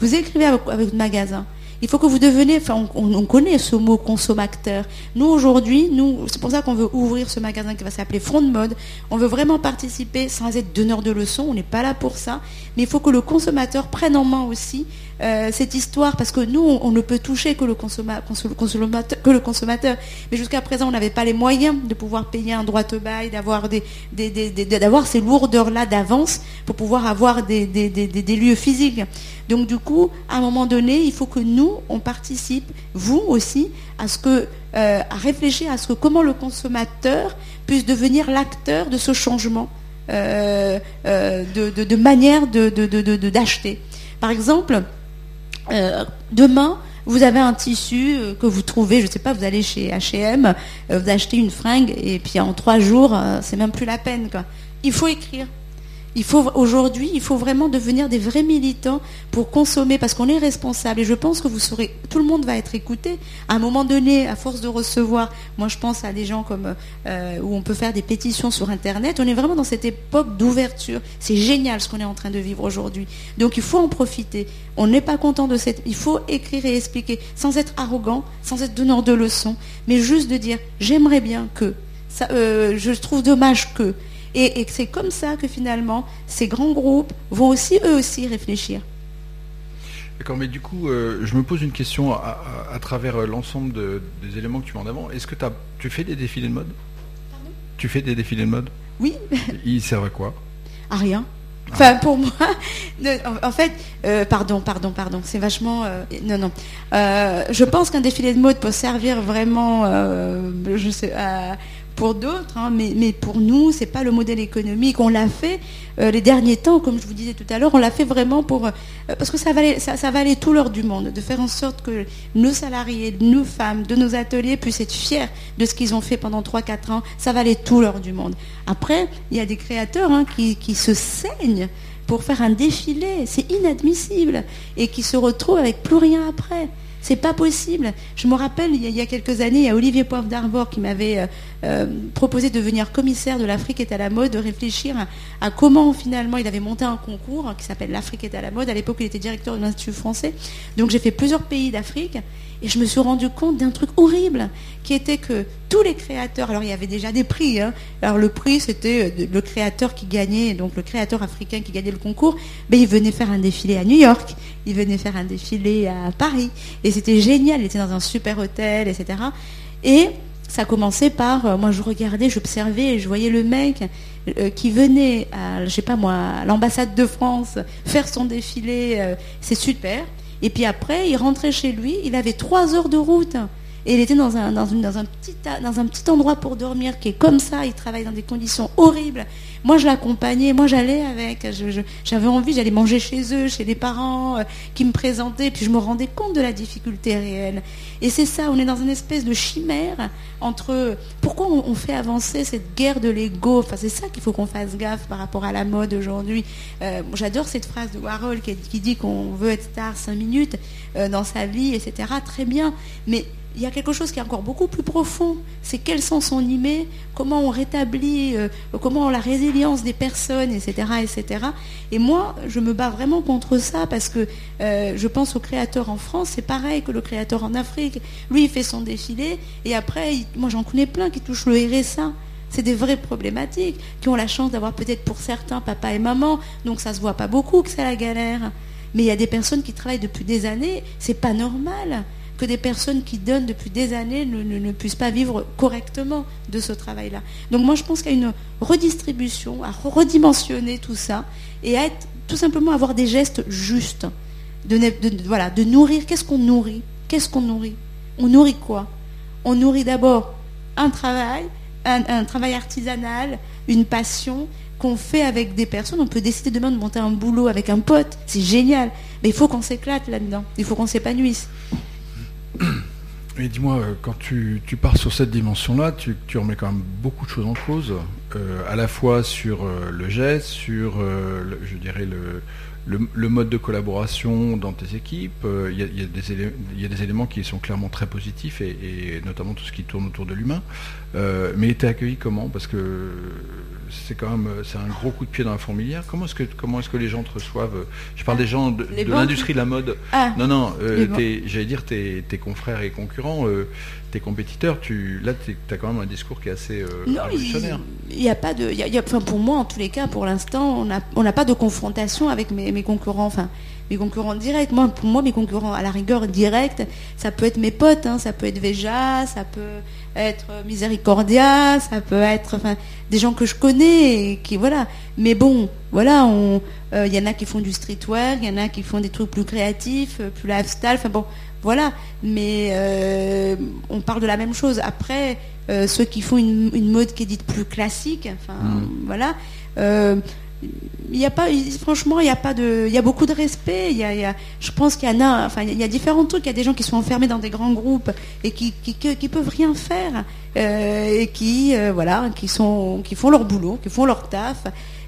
Vous écrivez avec, votre magasin. Il faut que vous deveniez, enfin, on, connaît ce mot consommateur. Nous, aujourd'hui, c'est pour ça qu'on veut ouvrir ce magasin qui va s'appeler Front de Mode. On veut vraiment participer sans être donneur de leçons. On n'est pas là pour ça. Mais il faut que le consommateur prenne en main aussi euh, cette histoire, parce que nous, on, ne peut toucher que le, consommateur, que le consommateur. Mais jusqu'à présent, on n'avait pas les moyens de pouvoir payer un droit au bail, d'avoir des, d'avoir ces lourdeurs-là d'avance pour pouvoir avoir des, lieux physiques. Donc du coup, à un moment donné, il faut que nous, on participe, vous aussi, à ce que, euh, à réfléchir à ce que comment le consommateur puisse devenir l'acteur de ce changement euh, de, manière d'acheter. Par exemple, euh, demain, vous avez un tissu euh, que vous trouvez, je ne sais pas, vous allez chez H&M, vous achetez une fringue et puis en trois jours, c'est même plus la peine. Il faut écrire. Il faut aujourd'hui, il faut vraiment devenir des vrais militants pour consommer parce qu'on est responsable. Et je pense que vous saurez, tout le monde va être écouté. À un moment donné, à force de recevoir, moi je pense à des gens comme euh, où on peut faire des pétitions sur Internet. On est vraiment dans cette époque d'ouverture. C'est génial ce qu'on est en train de vivre aujourd'hui. Donc il faut en profiter. On n'est pas content de cette. Il faut écrire et expliquer sans être arrogant, sans être donneur de leçons, mais juste de dire j'aimerais bien que. Euh, je trouve dommage que. Et, c'est comme ça que finalement, ces grands groupes vont aussi, eux aussi, réfléchir. D'accord, mais du coup, euh, je me pose une question à, travers euh, l'ensemble des éléments que tu mets en avant. Est-ce que tu fais des défilés de mode? Pardon? Tu fais des défilés de mode? Oui. Ils servent à quoi? À rien. Ah. Enfin, pour moi, en fait, euh, pardon, pardon, pardon, c'est vachement, non, non. je pense qu'un défilé de mode peut servir vraiment, je sais, pour d'autres, hein, mais, pour nous, c'est pas le modèle économique. On l'a fait euh, les derniers temps, comme je vous disais tout à l'heure, on l'a fait vraiment pour euh, parce que ça valait, ça, valait tout l'heure du monde, de faire en sorte que nos salariés, nos femmes, de nos ateliers puissent être fiers de ce qu'ils ont fait pendant 3-4 ans. Ça valait tout l'heure du monde. Après, il y a des créateurs hein, qui, qui se saignent pour faire un défilé, c'est inadmissible, et qui se retrouvent avec plus rien après. C'est pas possible. Je me rappelle, il y a, quelques années, il y a Olivier Poivre d'Arvor qui m'avait euh, proposé de devenir commissaire de l'Afrique est à la mode, de réfléchir à, comment finalement il avait monté un concours qui s'appelle l'Afrique est à la mode. À l'époque, il était directeur de l'Institut français. Donc j'ai fait plusieurs pays d'Afrique et je me suis rendu compte d'un truc horrible qui était que tous les créateurs, alors il y avait déjà des prix, hein. alors le prix c'était euh, le créateur qui gagnait, donc le créateur africain qui gagnait le concours, mais il venait faire un défilé à New York, il venait faire un défilé à Paris, et c'était génial, il était dans un super hôtel, etc. Et ça commençait par, euh, moi je regardais, j'observais, je voyais le mec euh, qui venait à, je sais pas moi, à l'ambassade de France faire son défilé, c'est super. Et puis après, il rentrait chez lui, il avait trois heures de route. Et il était dans un, dans, un petit, dans un petit endroit pour dormir qui est comme ça, il travaille dans des conditions horribles. Moi, je l'accompagnais, moi, j'allais avec, j'avais envie, j'allais manger chez eux, chez les parents euh, qui me présentaient, puis je me rendais compte de la difficulté réelle. Et c'est ça, on est dans une espèce de chimère entre pourquoi on, fait avancer cette guerre de l'ego. Enfin, c'est ça qu'il faut qu'on fasse gaffe par rapport à la mode aujourd'hui. Euh, j'adore cette phrase de Warhol qui, dit qu'on veut être star cinq minutes euh, dans sa vie, etc. Très bien, mais il y a quelque chose qui est encore beaucoup plus profond. C'est quels sens on y comment on rétablit, euh, comment la résilience des personnes, etc., etc. Et moi, je me bats vraiment contre ça parce que euh, je pense au créateur en France, c'est pareil que le créateur en Afrique. Lui, il fait son défilé et après, moi j'en connais plein qui touchent le RSA. C'est des vraies problématiques, qui ont la chance d'avoir peut-être pour certains papa et maman, donc ça se voit pas beaucoup que c'est la galère. Mais il y a des personnes qui travaillent depuis des années, c'est pas normal que des personnes qui donnent depuis des années ne, puissent pas vivre correctement de ce travail-là. Donc moi je pense qu'il y a une redistribution, à redimensionner tout ça et à être, tout simplement avoir des gestes justes. De, voilà, de nourrir. Qu'est-ce qu'on nourrit? Qu'est-ce qu'on nourrit? On nourrit quoi? On nourrit d'abord un travail, un, travail artisanal, une passion, qu'on fait avec des personnes. On peut décider demain de monter un boulot avec un pote, c'est génial. Mais il faut qu'on s'éclate là-dedans, il faut qu'on s'épanouisse. Et dis-moi, euh, quand tu, pars sur cette dimension-là, tu, remets quand même beaucoup de choses en cause, euh, à la fois sur euh, le geste, sur, je dirais, le, le, mode de collaboration dans tes équipes. Il y, a des éléments qui sont clairement très positifs, et, notamment tout ce qui tourne autour de l'humain. mais tu es accueilli comment? Parce que c'est quand même c'est un gros coup de pied dans la fourmilière. Comment est-ce que comment est-ce que les gens te reçoivent Je parle des gens de, l'industrie de la mode. Ah. non non, euh, j'allais dire tes, confrères et concurrents, euh, tes compétiteurs. Tu là tu as quand même un discours qui est assez euh, révolutionnaire. Il n'y a pas de, enfin pour moi en tous les cas pour l'instant on n'a pas de confrontation avec mes, mes concurrents. Enfin mes concurrents directs. Moi, pour moi, mes concurrents à la rigueur directs, ça peut être mes potes, hein, ça peut être Veja, ça peut être Miséricordia, ça peut être enfin, des gens que je connais, et qui voilà. Mais bon, voilà, il euh, y en a qui font du streetwear, il y en a qui font des trucs plus créatifs, euh, plus lifestyle. Enfin bon, voilà. Mais euh, on parle de la même chose. Après, ceux qui font une, mode qui est dite plus classique, enfin mm. voilà il y a pas, franchement, il y a pas de, il y a beaucoup de respect. Il y a, je pense qu'il y en a, enfin, il y a différents trucs. Il y a des gens qui sont enfermés dans des grands groupes et qui, qui, peuvent rien faire euh, et qui, euh, voilà, qui sont, qui font leur boulot, qui font leur taf.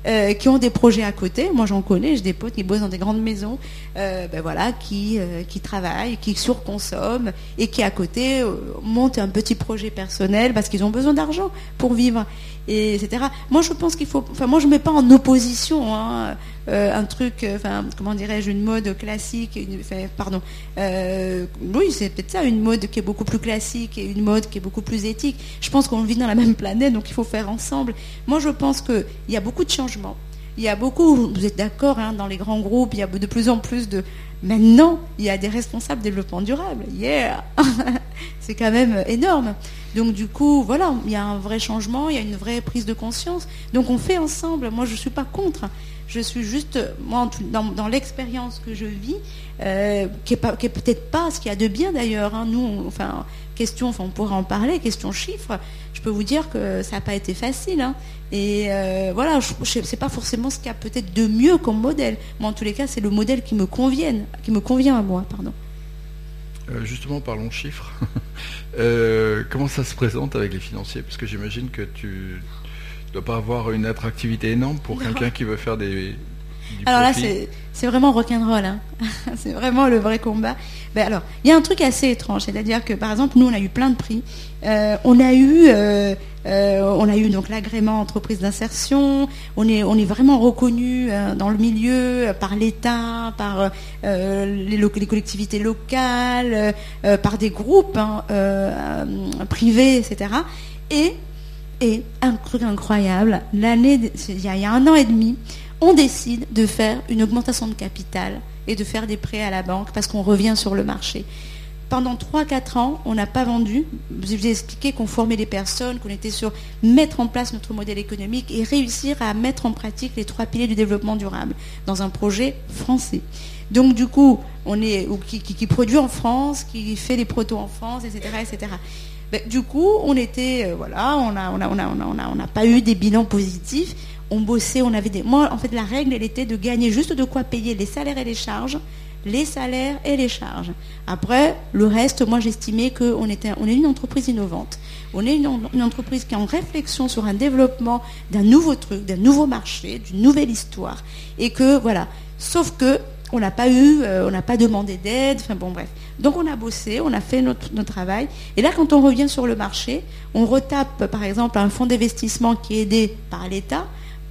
Euh, qui ont des projets à côté. Moi, j'en connais, j'ai des potes qui bossent dans des grandes maisons, ben voilà, qui, qui travaillent, qui surconsomment et qui à côté montent un petit projet personnel parce qu'ils ont besoin d'argent pour vivre etc. Moi, je pense qu'il faut. Enfin, moi, je mets pas en opposition hein, euh, un truc, euh, enfin, comment dirais-je, une mode classique. pardon. Euh, oui, c'est peut-être ça, une mode qui est beaucoup plus classique et une mode qui est beaucoup plus éthique. Je pense qu'on vit dans la même planète, donc il faut faire ensemble. Moi, je pense qu'il y a beaucoup de changements. Il y a beaucoup, vous êtes d'accord, hein, dans les grands groupes, il y a de plus en plus de. Maintenant, il y a des responsables développement durable. Yeah C'est quand même énorme. Donc du coup, voilà, il y a un vrai changement, il y a une vraie prise de conscience. Donc on fait ensemble. Moi, je ne suis pas contre. Je suis juste, moi, dans, l'expérience que je vis, euh, qui est, peut-être pas ce qu'il y a de bien d'ailleurs. Hein. Nous, enfin, question, enfin, on pourrait en parler, question chiffres. Je peux vous dire que ça n'a pas été facile. Hein. Et euh, voilà, je sais pas forcément ce qu'il y a peut-être de mieux comme modèle. Moi, en tous les cas, c'est le modèle qui me convienne, qui me convient à moi, pardon. Euh, justement, parlons chiffres. Comment ça se présente avec les financiers? Parce que j'imagine que tu ne dois pas avoir une attractivité énorme pour quelqu'un qui veut faire des. Alors là, c'est vraiment rock'n'roll. Hein. c'est vraiment le vrai combat. Ben alors, il y a un truc assez étrange, c'est-à-dire que par exemple, nous, on a eu plein de prix. Euh, on a eu, euh, euh, on a eu donc l'agrément entreprise d'insertion. On est, on est vraiment reconnu dans le milieu par l'État, par les, les, collectivités locales, par des groupes hein, privés, etc. Et, et un truc incroyable, l'année, il y a un an et demi, on décide de faire une augmentation de capital et de faire des prêts à la banque parce qu'on revient sur le marché. Pendant 3-4 ans, on n'a pas vendu. Je vous ai expliqué qu'on formait les personnes, qu'on était sur mettre en place notre modèle économique et réussir à mettre en pratique les trois piliers du développement durable dans un projet français. Donc du coup, on est qui, produit en France, qui fait les protos en France, etc., etc. du coup, on était, euh, voilà, on n'a pas eu des bilans positifs on bossait, on avait des. Moi, en fait, la règle, elle était de gagner juste de quoi payer les salaires et les charges, les salaires et les charges. Après, le reste, moi, j'estimais qu'on est une entreprise innovante. On est une, entreprise qui est en réflexion sur un développement d'un nouveau truc, d'un nouveau marché, d'une nouvelle histoire. Et que, voilà. Sauf que, on n'a pas eu, euh, on n'a pas demandé d'aide, enfin bon bref. Donc on a bossé, on a fait notre, travail. Et là, quand on revient sur le marché, on retape par exemple un fonds d'investissement qui est aidé par l'État,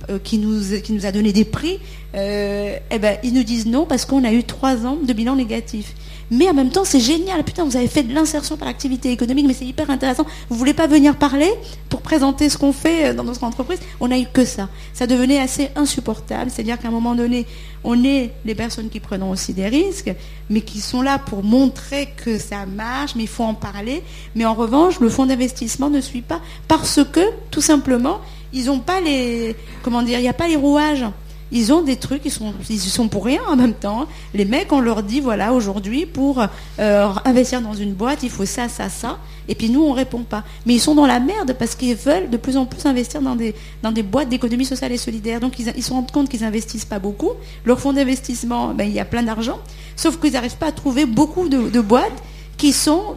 euh, qui, nous, qui nous a donné des prix, euh, eh ben, ils nous disent non parce qu'on a eu trois ans de bilan négatif. Mais en même temps, c'est génial. Putain, vous avez fait de l'insertion par l'activité économique, mais c'est hyper intéressant. Vous voulez pas venir parler pour présenter ce qu'on fait euh, dans notre entreprise? On n'a eu que ça. Ça devenait assez insupportable. C'est-à-dire qu'à un moment donné, on est les personnes qui prennent aussi des risques, mais qui sont là pour montrer que ça marche, mais il faut en parler. Mais en revanche, le fonds d'investissement ne suit pas parce que, tout simplement, ils n'ont pas les, comment dire, il n'y a pas les rouages. Ils ont des trucs, ils sont, sont pour rien en même temps. Les mecs, on leur dit, voilà, aujourd'hui, pour euh, investir dans une boîte, il faut ça, ça, ça. Et puis nous, on répond pas. Mais ils sont dans la merde parce qu'ils veulent de plus en plus investir dans des, boîtes d'économie sociale et solidaire. Donc ils, ils se rendent compte qu'ils investissent pas beaucoup. Leur fonds d'investissement, ben, il y a plein d'argent. Sauf qu'ils n'arrivent pas à trouver beaucoup de, boîtes qui sont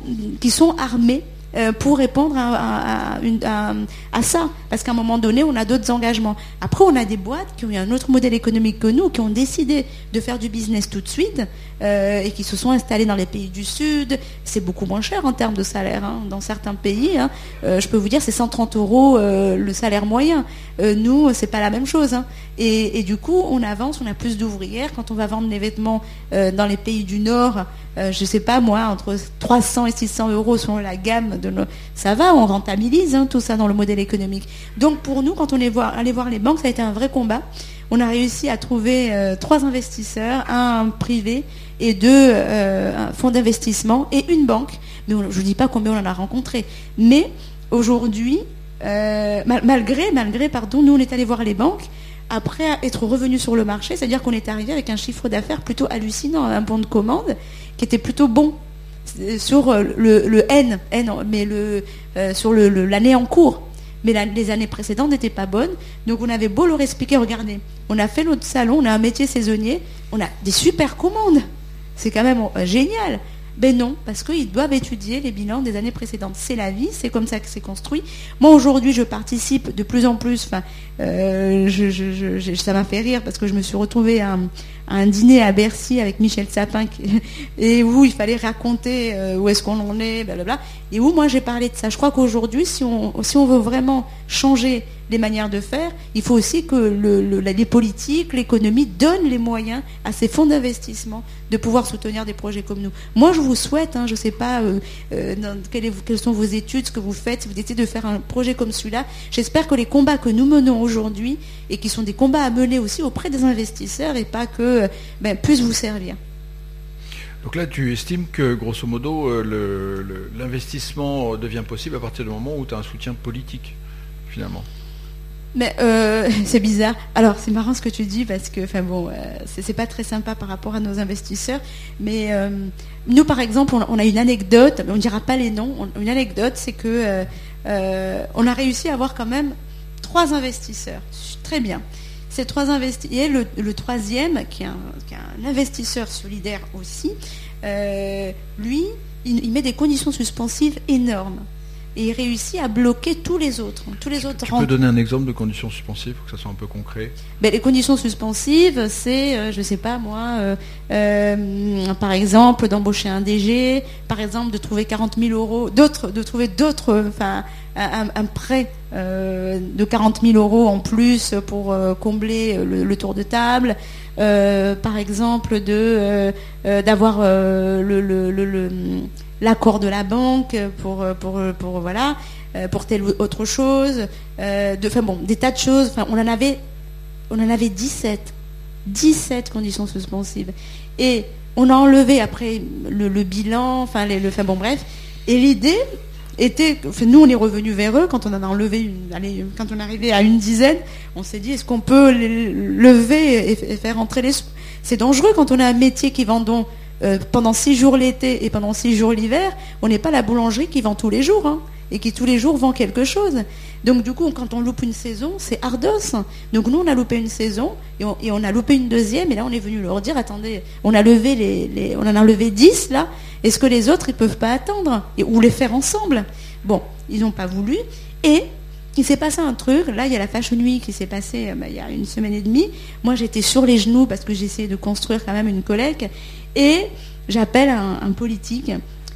armées euh, pour répondre à, à, ça. Parce qu'à un moment donné, on a d'autres engagements. Après, on a des boîtes qui ont eu un autre modèle économique que nous, qui ont décidé de faire du business tout de suite euh, et qui se sont installées dans les pays du Sud. C'est beaucoup moins cher en termes de salaire. Hein. Dans certains pays, hein. euh, je peux vous dire, c'est 130 euros le salaire moyen. nous, c'est pas la même chose. Hein. Et, du coup, on avance, on a plus d'ouvrières. Quand on va vendre des vêtements dans les pays du Nord, je ne sais pas moi, entre 300 et 600 euros selon la gamme ça va, on rentabilise tout ça dans le modèle économique. Donc pour nous, quand on est voir, allé voir les banques, ça a été un vrai combat. On a réussi à trouver euh, trois investisseurs, un privé et deux euh, fonds d'investissement et une banque. Mais je ne dis pas combien on en a rencontré. Mais aujourd'hui, euh, malgré, malgré, pardon, nous on est allé voir les banques après être revenu sur le marché, c'est-à-dire qu'on est arrivé avec un chiffre d'affaires plutôt hallucinant, un bon de commande qui était plutôt bon sur euh, le, N, mais le, sur l'année en cours. Mais les années précédentes n'étaient pas bonnes. Donc on avait beau leur expliquer, regardez, on a fait notre salon, on a un métier saisonnier, on a des super commandes. C'est quand même euh, génial. Ben non, parce qu'ils doivent étudier les bilans des années précédentes. C'est la vie, c'est comme ça que c'est construit. Moi aujourd'hui, je participe de plus en plus. Enfin, ça m'a fait rire parce que je me suis retrouvée à, dîner à Bercy avec Michel Sapin et où il fallait raconter euh, où est-ce qu'on en est, blablabla, et où moi j'ai parlé de ça. Je crois qu'aujourd'hui, si on, si on veut vraiment changer les manières de faire, il faut aussi que le, les politiques, l'économie donnent les moyens à ces fonds d'investissement de pouvoir soutenir des projets comme nous. Moi, je vous souhaite, hein, je ne sais pas euh, euh, quelles, quelles, sont vos études, ce que vous faites, si vous décidez de faire un projet comme celui-là, j'espère que les combats que nous menons aujourd'hui, et qui sont des combats à mener aussi auprès des investisseurs, et pas que euh, ben, puisse vous servir. Donc là, tu estimes que, grosso modo, euh, l'investissement devient possible à partir du moment où tu as un soutien politique, finalement mais euh, c'est bizarre. Alors c'est marrant ce que tu dis parce que, enfin bon, c'est pas très sympa par rapport à nos investisseurs. Mais nous, par exemple, on, a une anecdote. On ne dira pas les noms. une anecdote, c'est que on a réussi à avoir quand même trois investisseurs. Très bien. Ces trois investisseurs, le, troisième, qui est, un, investisseur solidaire aussi, euh, lui, il, met des conditions suspensives énormes. Et il réussit à bloquer tous les autres. Tous les autres tu peux donner un exemple de conditions suspensives pour que ça soit un peu concret ben, Les conditions suspensives, c'est, euh, je ne sais pas moi, euh, par exemple, d'embaucher un DG, par exemple, de trouver 40 000 euros, d'autres, de trouver d'autres, enfin, un, prêt euh, de 40 000 euros en plus pour euh, combler le, tour de table, euh, par exemple de d'avoir le, l'accord de la banque pour pour, pour voilà pour telle ou autre chose, de, enfin bon, des tas de choses. Enfin, on en avait on en avait 17, 17 conditions suspensives et on a enlevé après le, bilan, enfin, le, enfin bon bref. Et l'idée, était, nous on est revenu vers eux quand on en a enlevé une, allez, quand on est arrivé à une dizaine, on s'est dit est-ce qu'on peut les lever et, faire entrer les C'est dangereux quand on a un métier qui vend donc euh, pendant six jours l'été et pendant six jours l'hiver, on n'est pas la boulangerie qui vend tous les jours hein, et qui tous les jours vend quelque chose. Donc du coup, quand on loupe une saison, c'est ardos. Donc nous, on a loupé une saison et on, a loupé une deuxième et là, on est venu leur dire attendez, on a levé on en a levé dix là. Est-ce que les autres, ils peuvent pas attendre ou les faire ensemble? Bon, ils n'ont pas voulu. Et il s'est passé un truc. Là, il y a la Fashion Week qui s'est passée euh, bah, il y a une semaine et demie. Moi, j'étais sur les genoux parce que j'essayais de construire quand même une collègue. Et j'appelle un, politique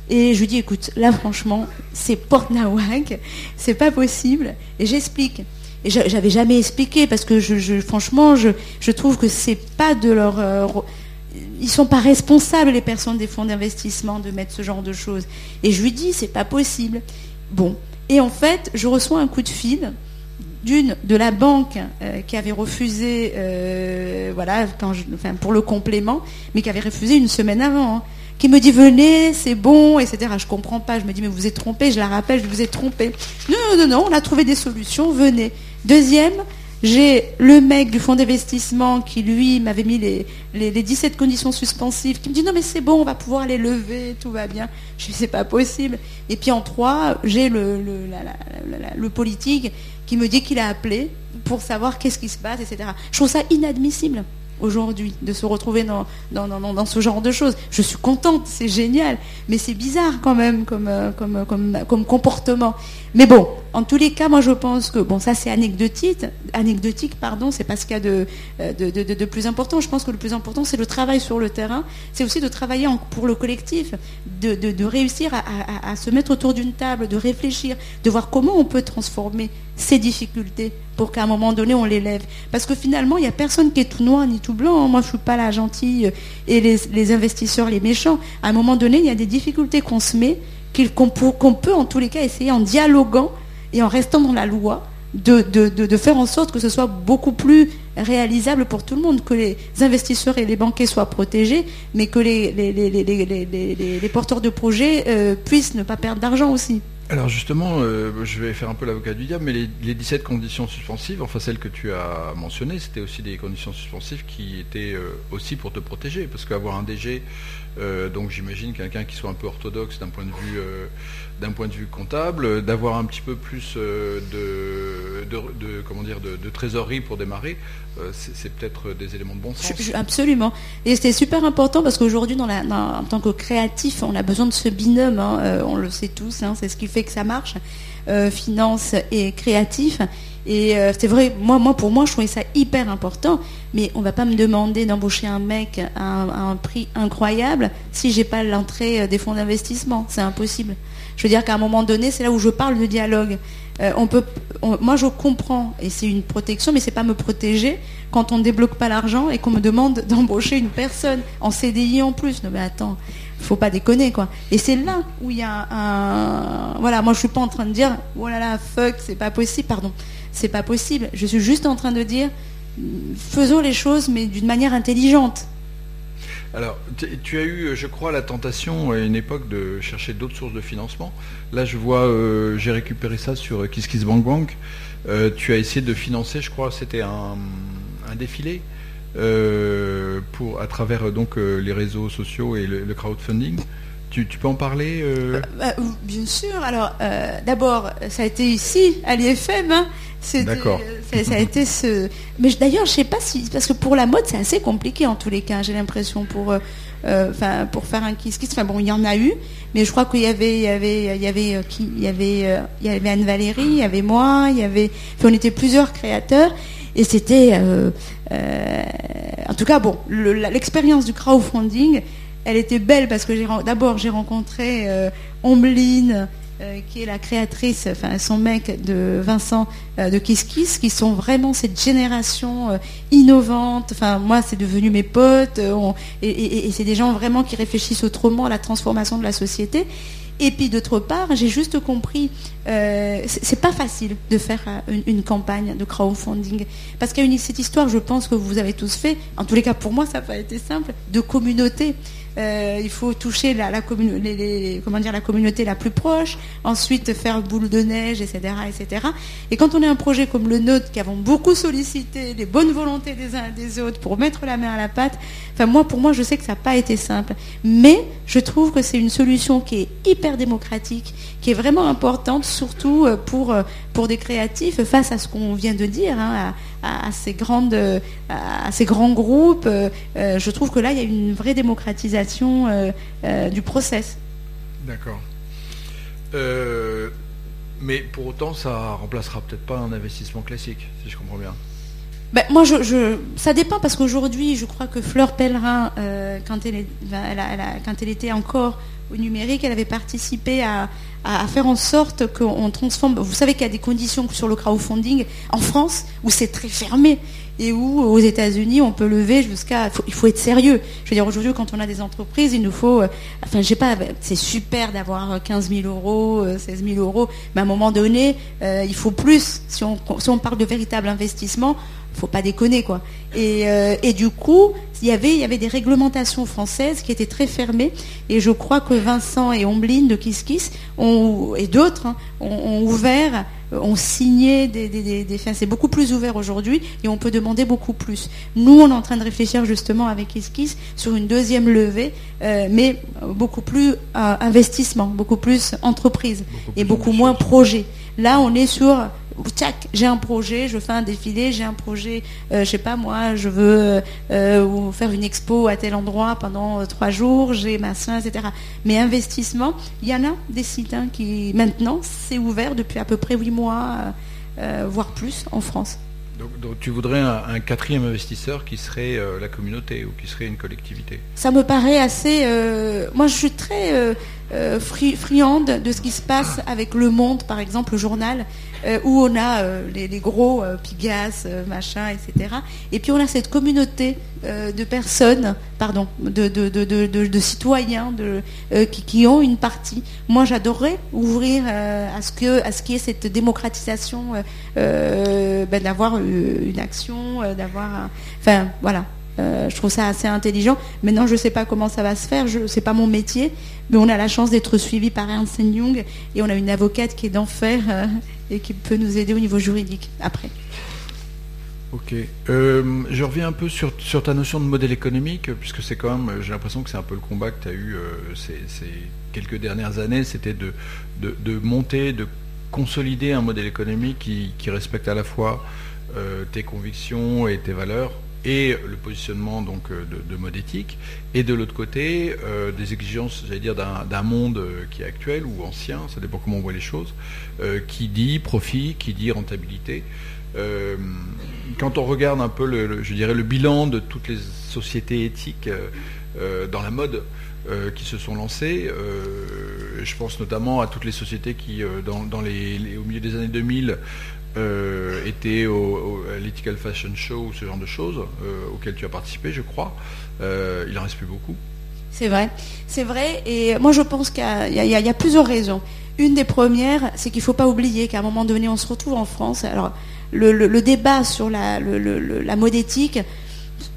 et je lui dis écoute, là, franchement, c'est porte nawak, c'est pas possible. Et j'explique. Et j'avais jamais expliqué parce que je, franchement, je, trouve que c'est pas de leur. Euh, ils sont pas responsables, les personnes des fonds d'investissement, de mettre ce genre de choses. Et je lui dis, c'est pas possible. Bon. Et en fait, je reçois un coup de fil d'une de la banque euh, qui avait refusé, euh, voilà, pour le complément, mais qui avait refusé une semaine avant, hein, qui me dit venez, c'est bon, etc. Je comprends pas. Je me dis mais vous êtes trompé. Je la rappelle, je vous ai trompé. Non, non, non. On a trouvé des solutions. Venez. Deuxième, J'ai le mec du fonds d'investissement qui, lui, m'avait mis les, les, 17 conditions suspensives, qui me dit non mais c'est bon, on va pouvoir les lever, tout va bien. Je dis c'est pas possible. Et puis en trois, j'ai le politique qui me dit qu'il a appelé pour savoir qu'est-ce qui se passe, etc. Je trouve ça inadmissible aujourd'hui de se retrouver dans, dans, dans, ce genre de choses. Je suis contente, c'est génial, mais c'est bizarre quand même comme, euh, comme, comportement. Mais bon, en tous les cas, moi je pense que, bon ça c'est anecdotique, anecdotique, pardon, c'est pas ce qu'il y a de, euh, plus important. Je pense que le plus important c'est le travail sur le terrain, c'est aussi de travailler pour le collectif, de, réussir à, se mettre autour d'une table, de réfléchir, de voir comment on peut transformer ces difficultés pour qu'à un moment donné on les lève. Parce que finalement, il n'y a personne qui est tout noir ni tout blanc. Moi, je ne suis pas la gentille et les, investisseurs les méchants. À un moment donné, il y a des difficultés qu'on se met, qu'on peut en tous les cas essayer en dialoguant et en restant dans la loi. De, faire en sorte que ce soit beaucoup plus réalisable pour tout le monde, que les investisseurs et les banquiers soient protégés, mais que les, les, porteurs de projets euh, puissent ne pas perdre d'argent aussi. Alors justement, euh, je vais faire un peu l'avocat du diable, mais les, 17 conditions suspensives, enfin celles que tu as mentionnées, c'était aussi des conditions suspensives qui étaient euh, aussi pour te protéger, parce qu'avoir un DG, euh, donc j'imagine quelqu'un qui soit un peu orthodoxe d'un point de vue vue comptable, d'avoir un petit peu plus dire de, trésorerie pour démarrer, c'est peut-être des éléments de bon sens. absolument. Et c'était super important parce qu'aujourd'hui, en tant que créatif, on a besoin de ce binôme. Hein, on le sait tous. Hein, c'est ce qui fait que ça marche, euh, finance et créatif. Et euh, c'est vrai, moi, pour moi, je trouvais ça hyper important. Mais on va pas me demander d'embaucher un mec à un, prix incroyable si j'ai pas l'entrée euh, des fonds d'investissement. C'est impossible. Je veux dire qu'à un moment donné, c'est là où je parle de dialogue. on peut, moi, je comprends, et c'est une protection, mais c'est pas me protéger quand on ne débloque pas l'argent et qu'on me demande d'embaucher une personne en CDI en plus. Non, mais attends, faut pas déconner quoi. Et c'est là où il y a un, voilà, moi je suis pas en train de dire, oh là là, fuck, c'est pas possible, pardon, c'est pas possible. Je suis juste en train de dire, faisons les choses mais d'une manière intelligente. Alors, tu as eu, je crois, la tentation à une époque de chercher d'autres sources de financement. Là, je vois, euh, j'ai récupéré ça sur KissKissBankBank. Euh, tu as essayé de financer, je crois, c'était un défilé euh, pour, à travers euh, donc, euh, les réseaux sociaux et le, crowdfunding. Tu, peux en parler bah, Bien sûr. Alors, d'abord, ça a été ici, à l'IFM. Hein. D'accord. Ça, a été ce. Mais d'ailleurs, je sais pas si. Parce que pour la mode, c'est assez compliqué en tous les cas, j'ai l'impression, pour. Pour faire un kiss kiss. Enfin bon, il y en a eu, mais je crois qu'il y avait, il y avait, il y avait qui, il y avait, il y avait Anne Valérie, il y avait moi, il y avait. on était plusieurs créateurs, et c'était, euh, euh, en tout cas, bon, l'expérience du crowdfunding, elle était belle parce que d'abord j'ai rencontré euh, Ombline, qui est la créatrice, son mec de Vincent de Kiss Kiss, qui sont vraiment cette génération innovante. Enfin moi c'est devenu mes potes, et c'est des gens vraiment qui réfléchissent autrement à la transformation de la société. Et puis d'autre part, j'ai juste compris, euh, c'est pas facile de faire euh, une, campagne de crowdfunding parce qu'il y a une, cette histoire, je pense que vous avez tous fait. En tous les cas, pour moi, ça n'a pas été simple de communauté. Euh, il faut toucher la, communauté la plus proche, ensuite faire boule de neige, etc.. Et quand on est un projet comme le nôtre, qui avons beaucoup sollicité les bonnes volontés des uns et des autres pour mettre la main à la pâte, enfin moi, pour moi, je sais que ça n'a pas été simple. Mais je trouve que c'est une solution qui est hyper démocratique, qui est vraiment importante, surtout euh, pour, euh, pour des créatifs, face à ce qu'on vient de dire, hein, ces grandes, à ces grands groupes. je trouve que là, il y a une vraie démocratisation euh, euh, du process. D'accord. Euh, mais pour autant, ça remplacera peut-être pas un investissement classique, si je comprends bien. Ben, moi, je, ça dépend parce qu'aujourd'hui, je crois que Fleur Pellerin, quand, elle quand elle était encore au numérique, elle avait participé à, faire en sorte qu'on transforme. Vous savez qu'il y a des conditions sur le crowdfunding en France où c'est très fermé et où aux États-Unis on peut lever jusqu'à. Il faut être sérieux. Je veux dire aujourd'hui quand on a des entreprises, il nous faut. Euh, enfin, je sais pas. C'est super d'avoir 15 000 euros, 16 euh, 000 euros, mais à un moment donné, euh, il faut plus. Si on, si on parle de véritable investissement, faut pas déconner quoi. Et, euh, et du coup, il y avait il y avait des réglementations françaises qui étaient très fermées. Et je crois que Vincent et Ombline de Kiss Kiss ont, et d'autres hein, ont, ont ouvert, ont signé des, des, des, c'est beaucoup plus ouvert aujourd'hui et on peut demander beaucoup plus. Nous, on est en train de réfléchir justement avec Kiss Kiss sur une deuxième levée, euh, mais beaucoup plus euh, investissement, beaucoup plus entreprise et plus beaucoup moins projet. Là, on est sur Tchac, j'ai un projet, je fais un défilé, j'ai un projet, euh, je sais pas moi, je veux euh, faire une expo à tel endroit pendant euh, trois jours, j'ai ma soin, etc. Mais investissement, il y en a des sites hein, qui maintenant c'est ouvert depuis à peu près huit mois, euh, voire plus en France. Donc, donc tu voudrais un, un quatrième investisseur qui serait la communauté ou qui serait une collectivité? Ça me paraît assez. moi, je suis très fri- friande de ce qui se passe avec Le Monde, par exemple, le journal, euh, où on a euh, les, gros euh, Pigas, machin, etc. Et puis on a cette communauté de personnes, pardon, de, citoyens qui, ont une partie. Moi, j'adorerais ouvrir à ce que à ce qui est cette démocratisation, ben, d'avoir une action, d'avoir, un- enfin, voilà. Euh, je trouve ça assez intelligent. Maintenant, je ne sais pas comment ça va se faire. Je c'est pas mon métier, mais on a la chance d'être suivi par Ernst Young et on a une avocate qui est d'enfer euh, et qui peut nous aider au niveau juridique après. Ok. Euh, je reviens un peu sur, ta notion de modèle économique, puisque c'est quand même, j'ai l'impression que c'est un peu le combat que tu as eu ces, quelques dernières années, c'était de, monter, de consolider un modèle économique qui, respecte à la fois tes convictions et tes valeurs et le positionnement donc euh, de, de mode éthique, et de l'autre côté euh, des exigences, j'allais dire, d'un monde euh, qui est actuel ou ancien, ça dépend comment on voit les choses, qui dit profit, qui dit rentabilité. Quand on regarde un peu, le, je dirais, le bilan de toutes les sociétés éthiques dans la mode qui se sont lancées, je pense notamment à toutes les sociétés qui, dans, les- au milieu des années 2000, euh, étaient au, l'Ethical Fashion Show ou ce genre de choses, euh, tu as participé, je crois. Euh, il en reste plus beaucoup. C'est vrai, c'est vrai. Et moi, je pense qu'il y, a- plusieurs raisons. Une des premières, c'est qu'il ne faut pas oublier qu'à un moment donné, on se retrouve en France. Alors, le, débat sur la, la mode éthique,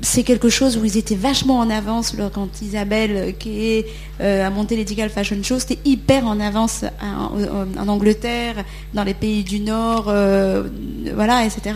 c'est quelque chose où ils étaient vachement en avance quand Isabelle, euh, euh, a monté l'Ethical Fashion Show, c'était hyper en avance en, en- Angleterre, dans les pays du Nord, euh, voilà, etc.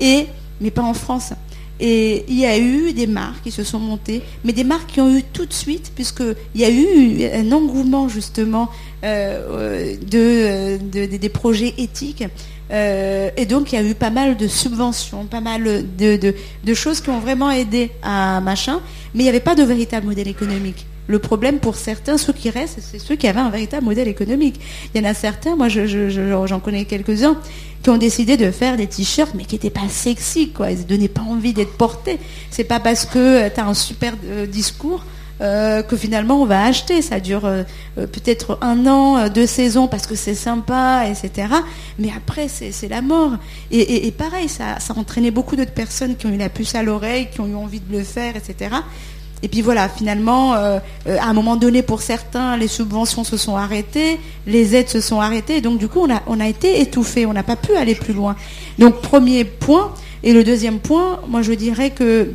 Et, mais pas en France. Et il y a eu des marques qui se sont montées, mais des marques qui ont eu tout de suite, puisqu'il y a eu un engouement justement de, de- de- des projets éthiques. Euh, et donc il y a eu pas mal de subventions, pas mal de, choses qui ont vraiment aidé à machin, mais il n'y avait pas de véritable modèle économique. Le problème pour certains, ceux qui restent, c'est ceux qui avaient un véritable modèle économique. Il y en a certains, moi je- je- je- j'en connais quelques-uns, qui ont décidé de faire des t-shirts, mais qui n'étaient pas sexy, quoi. Ils ne donnaient pas envie d'être portés. C'est pas parce que tu as un super euh, discours euh, que finalement on va acheter. Ça dure euh, euh, peut-être un an, deux saisons parce que c'est sympa, etc. Mais après, c'est la mort. Et, pareil, ça, ça a entraîné beaucoup d'autres personnes qui ont eu la puce à l'oreille, qui ont eu envie de le faire, etc. Et puis voilà, finalement, à un moment donné, pour certains, les subventions se sont arrêtées, les aides se sont arrêtées, donc du coup, on a, on a été étouffé, on n'a pas pu aller plus loin. Donc, premier point. Et le deuxième point, moi je dirais que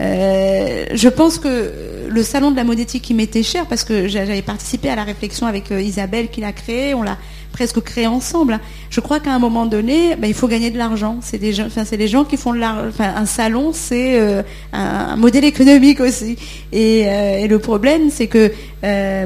euh, je pense que le salon de la mode éthique qui m'était cher, parce que j'a- j'avais participé à la réflexion avec euh, Isabelle qui l'a créé, on l'a presque créé ensemble. Je crois qu'à un moment donné, ben, il faut gagner de l'argent. C'est des c'est les gens qui font de l'argent. Un salon, c'est euh, un, modèle économique aussi. Et, le problème, c'est que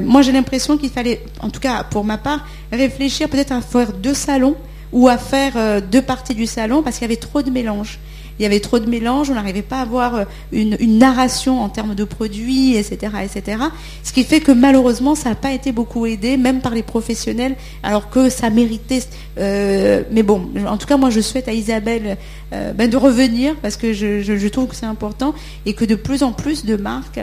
moi j'ai l'impression qu'il fallait, en tout cas pour ma part, réfléchir peut-être à faire deux salons ou à faire deux parties du salon parce qu'il y avait trop de mélange. Il y avait trop de mélange, on n'arrivait pas à avoir euh, une, narration en termes de produits, etc., etc. Ce qui fait que malheureusement, ça n'a pas été beaucoup aidé, même par les professionnels, alors que ça méritait. euh, mais bon, en tout cas, moi, je souhaite à Isabelle euh, ben, de revenir parce que je, trouve que c'est important et que de plus en plus de marques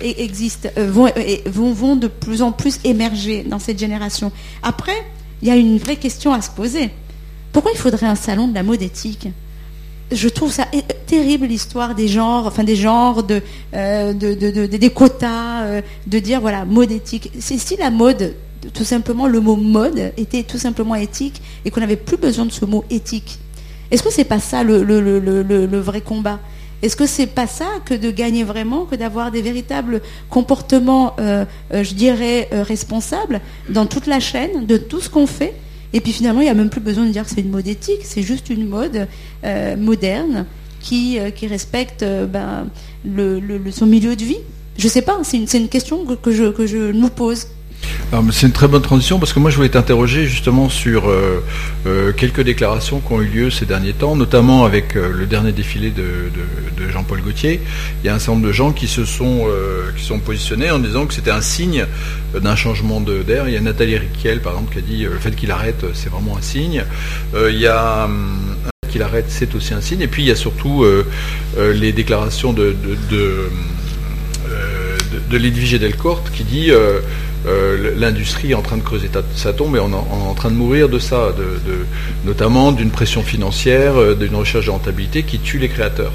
existent, vont, vont de plus en plus émerger dans cette génération. Après, il y a une vraie question à se poser. Pourquoi il faudrait un salon de la mode éthique je trouve ça terrible l'histoire des genres, enfin des genres, euh, de- de- de- des quotas, euh, de dire voilà mode éthique. Si la mode, tout simplement le mot mode était tout simplement éthique et qu'on n'avait plus besoin de ce mot éthique. Est-ce que c'est pas ça le, vrai combat? Est-ce que c'est pas ça que de gagner vraiment, que d'avoir des véritables comportements, euh, je dirais, responsables dans toute la chaîne de tout ce qu'on fait? Et puis finalement, il n'y a même plus besoin de dire que c'est une mode éthique, c'est juste une mode moderne qui, qui respecte ben, le, son milieu de vie. Je ne sais pas, c'est une, une, question que, je, que je nous pose. C'est une très bonne transition parce que moi je voulais t'interroger justement sur euh, euh, quelques déclarations qui ont eu lieu ces derniers temps, notamment avec euh, le dernier défilé de, Jean-Paul Gaultier. Il y a un certain nombre de gens qui se sont, qui sont positionnés en disant que c'était un signe d'un changement d'air. Il y a Nathalie Riquel par exemple qui a dit le fait qu'il arrête c'est vraiment un signe. il y a qu'il arrête c'est aussi un signe. Et puis il y a surtout les déclarations de, de, de, de Delcourt Delcourt qui dit euh, l'industrie est en train de creuser sa tombe et est en, train de mourir de ça, notamment d'une pression financière, euh, d'une recherche de rentabilité qui tue les créateurs.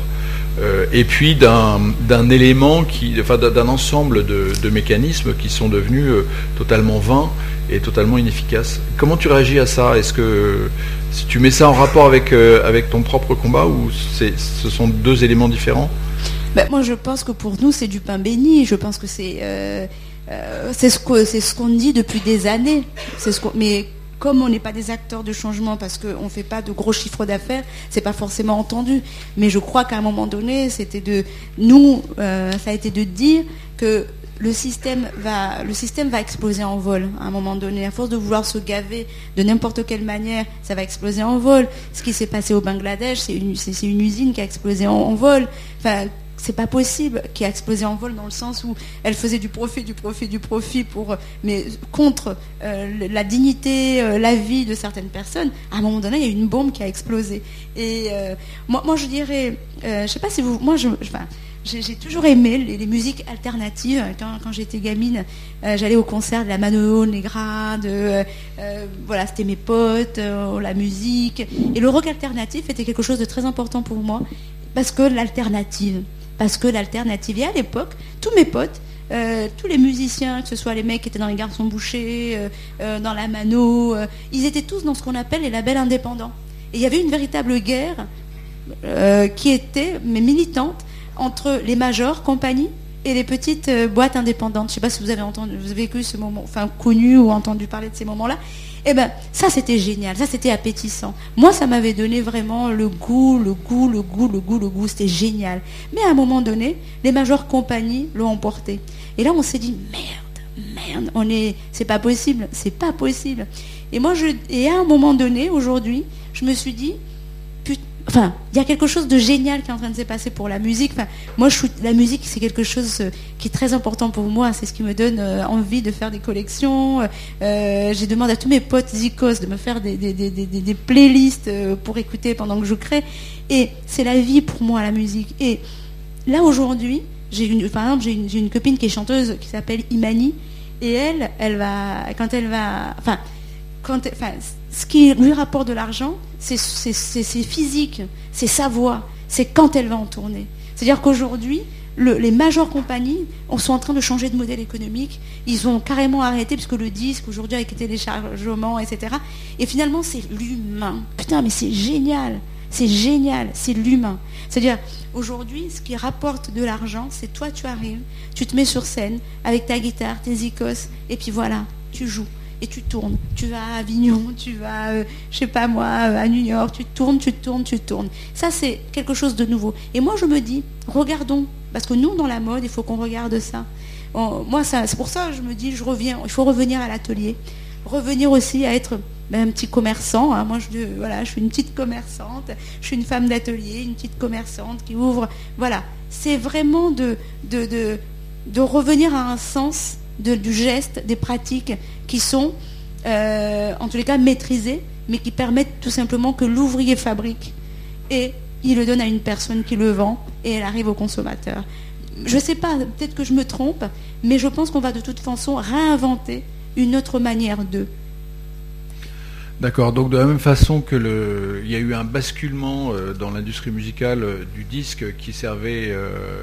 Euh, et puis d'un élément, qui, enfin d'un ensemble de, mécanismes qui sont devenus totalement vains et totalement inefficaces. Comment tu réagis à ça? Est-ce que si tu mets ça en rapport avec, ton propre combat ou ce sont deux éléments différents? Ben, Moi, je pense que pour nous, c'est du pain béni. Je pense que c'est c'est ce qu'on ce dit depuis des années. Ce mais comme on n'est pas des acteurs de changement parce qu'on ne fait pas de gros chiffres d'affaires, c'est pas forcément entendu. Mais je crois qu'à un moment donné, c'était de nous, euh, ça a été de dire que le système va, le système va exploser en vol à un moment donné. À force de vouloir se gaver de n'importe quelle manière, ça va exploser en vol. Ce qui s'est passé au Bangladesh, c'est une, une, usine qui a explosé en, en vol. Enfin, c'est pas possible, qui a explosé en vol dans le sens où elle faisait du profit, du profit, du profit pour, mais contre euh, la dignité, euh, la vie de certaines personnes. À un moment donné, il y a une bombe qui a explosé. Et euh, moi, je dirais, je sais pas si vous, moi, j'ai toujours aimé les, musiques alternatives. Quand, j'étais gamine, j'allais au concert de la Mano Negra, voilà, c'était mes potes, la musique. Et le rock alternatif était quelque chose de très important pour moi parce que l'alternative, parce que l'alternative, à l'époque, tous mes potes, euh, tous les musiciens, que ce soit les mecs qui étaient dans les garçons bouchés, euh, euh, dans la mano, ils étaient tous dans ce qu'on appelle les labels indépendants. Et il y avait une véritable guerre qui était, mais militante, entre les majors, compagnies, et les petites boîtes indépendantes. Je ne sais pas si vous avez entendu, vous vécu ce moment, enfin connu ou entendu parler de ces moments-là. Eh ben, ça c'était génial, ça c'était appétissant. Moi, ça m'avait donné vraiment le goût, le goût, le goût, le goût, le goût. C'était génial. Mais à un moment donné, les majeures compagnies l'ont emporté. Et là, on s'est dit merde, merde, on est, c'est pas possible, c'est pas possible. Et moi, et à un moment donné, aujourd'hui, je me suis dit, Enfin, il y a quelque chose de génial qui est en train de se passer pour la musique. Enfin, moi, la musique, c'est quelque chose euh, qui est très important pour moi. C'est ce qui me donne euh, envie de faire des collections. Euh, j'ai demandé à tous mes potes zikos de me faire des, playlists pour écouter pendant que je crée. Et c'est la vie pour moi, la musique. Et là, aujourd'hui, j'ai une, par exemple, j'ai une, une, copine qui est chanteuse qui s'appelle Imani. Et elle, elle va, quand elle va, enfin, quand, enfin, ce qui lui rapporte de l'argent, c'est physique, c'est sa voix, c'est quand elle va en tourner. C'est-à-dire qu'aujourd'hui, les majeures compagnies sont en train de changer de modèle économique. Ils ont carrément arrêté, puisque le disque, aujourd'hui, avec les téléchargements, etc. Et finalement, c'est l'humain. Putain, mais c'est génial. C'est génial. C'est l'humain. C'est-à-dire, aujourd'hui, ce qui rapporte de l'argent, c'est toi, tu arrives, tu te mets sur scène avec ta guitare, tes icos, et puis voilà, tu joues et tu tournes. Tu vas à Avignon, tu vas, euh, je sais pas moi, à New York, tu tournes, tu tournes, tu tournes. Ça, c'est quelque chose de nouveau. Et moi, je me dis, regardons, parce que nous, dans la mode, il faut qu'on regarde ça. moi, ça, c'est pour ça je me dis, je reviens, il faut revenir à l'atelier, revenir aussi à être ben, un petit commerçant. Hein. Moi, je, voilà, je suis une petite commerçante, je suis une femme d'atelier, une petite commerçante qui ouvre. Voilà, c'est vraiment de, de revenir à un sens du geste, des pratiques qui sont, euh, en tous les cas, maîtrisées, mais qui permettent tout simplement que l'ouvrier fabrique et il le donne à une personne qui le vend et elle arrive au consommateur. Je ne sais pas, peut-être que je me trompe, mais je pense qu'on va de toute façon réinventer une autre manière de. D'accord, donc de la même façon que le, il y a eu un basculement euh, dans l'industrie musicale euh, du disque qui servait,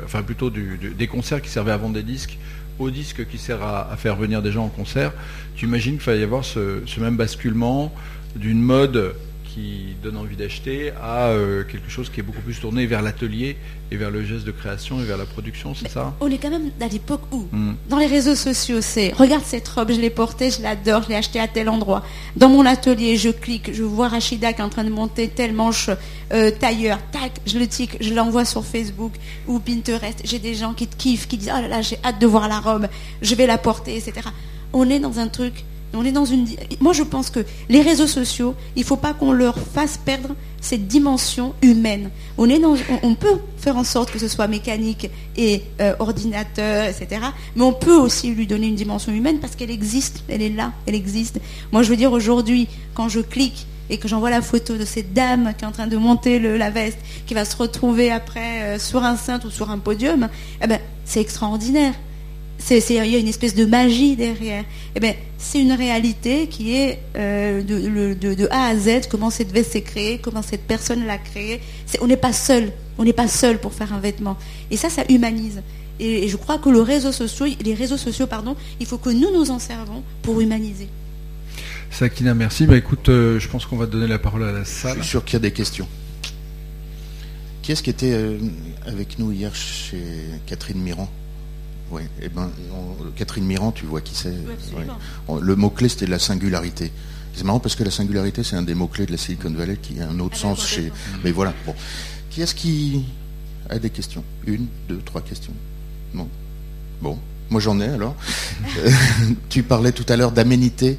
enfin plutôt des concerts qui servaient à vendre des disques au disque qui sert à, faire venir des gens en concert, tu imagines qu'il fallait y avoir ce, même basculement d'une mode qui donne envie d'acheter à euh, quelque chose qui est beaucoup plus tourné vers l'atelier et vers le geste de création et vers la production, c'est ça? On est quand même à l'époque où hmm. Dans les réseaux sociaux, c'est regarde cette robe, je l'ai portée, je l'adore, je l'ai achetée à tel endroit. Dans mon atelier, je clique, je vois Rachida qui est en train de monter telle manche euh, tailleur, tac, je le tic, je l'envoie sur Facebook ou Pinterest. J'ai des gens qui te kiffent, qui disent oh là là, j'ai hâte de voir la robe, je vais la porter, etc. On est dans un truc on est dans une. Moi, je pense que les réseaux sociaux, il ne faut pas qu'on leur fasse perdre cette dimension humaine. On, est dans... on peut faire en sorte que ce soit mécanique et euh, ordinateur, etc. Mais on peut aussi lui donner une dimension humaine parce qu'elle existe, elle est là, elle existe. Moi, je veux dire, aujourd'hui, quand je clique et que j'envoie la photo de cette dame qui est en train de monter la veste, qui va se retrouver après euh, sur un cintre ou sur un podium, eh ben, c'est extraordinaire il y a une espèce de magie derrière. Eh ben, c'est une réalité qui est euh, de, A à Z, comment cette veste s'est créée, comment cette personne l'a créée. on n'est pas seul, on n'est pas seul pour faire un vêtement. Et ça, ça humanise. Et, je crois que le réseau social, les réseaux sociaux, pardon, il faut que nous nous en servons pour humaniser. Sakina, merci. Bah, écoute, euh, je pense qu'on va donner la parole à la salle. Je suis sûr qu'il y a des questions. Qui est-ce qui était euh, avec nous hier chez Catherine Mirand? Oui, eh ben, Catherine Mirand, tu vois qui c'est. Le mot-clé, c'était la singularité. C'est marrant parce que la singularité, c'est un des mots-clés de la Silicon Valley qui a un autre ah, sens chez. Mais voilà. Bon. Qui est-ce qui a des questions? Une, deux, trois questions Non Bon. Moi, j'en ai alors. tu parlais tout à l'heure d'aménité.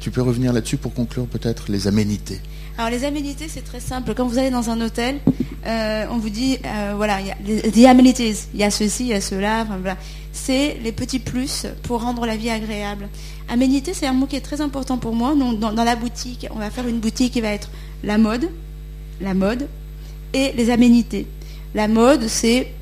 Tu peux revenir là-dessus pour conclure peut-être les aménités? Alors les aménités, c'est très simple. Quand vous allez dans un hôtel, euh, on vous dit, euh, voilà, il y a les amenities, il y a ceci, il y a cela, voilà. C'est les petits plus pour rendre la vie agréable. Aménité, c'est un mot qui est très important pour moi. dans, la boutique, on va faire une boutique qui va être la mode, la mode et les aménités. La mode, c'est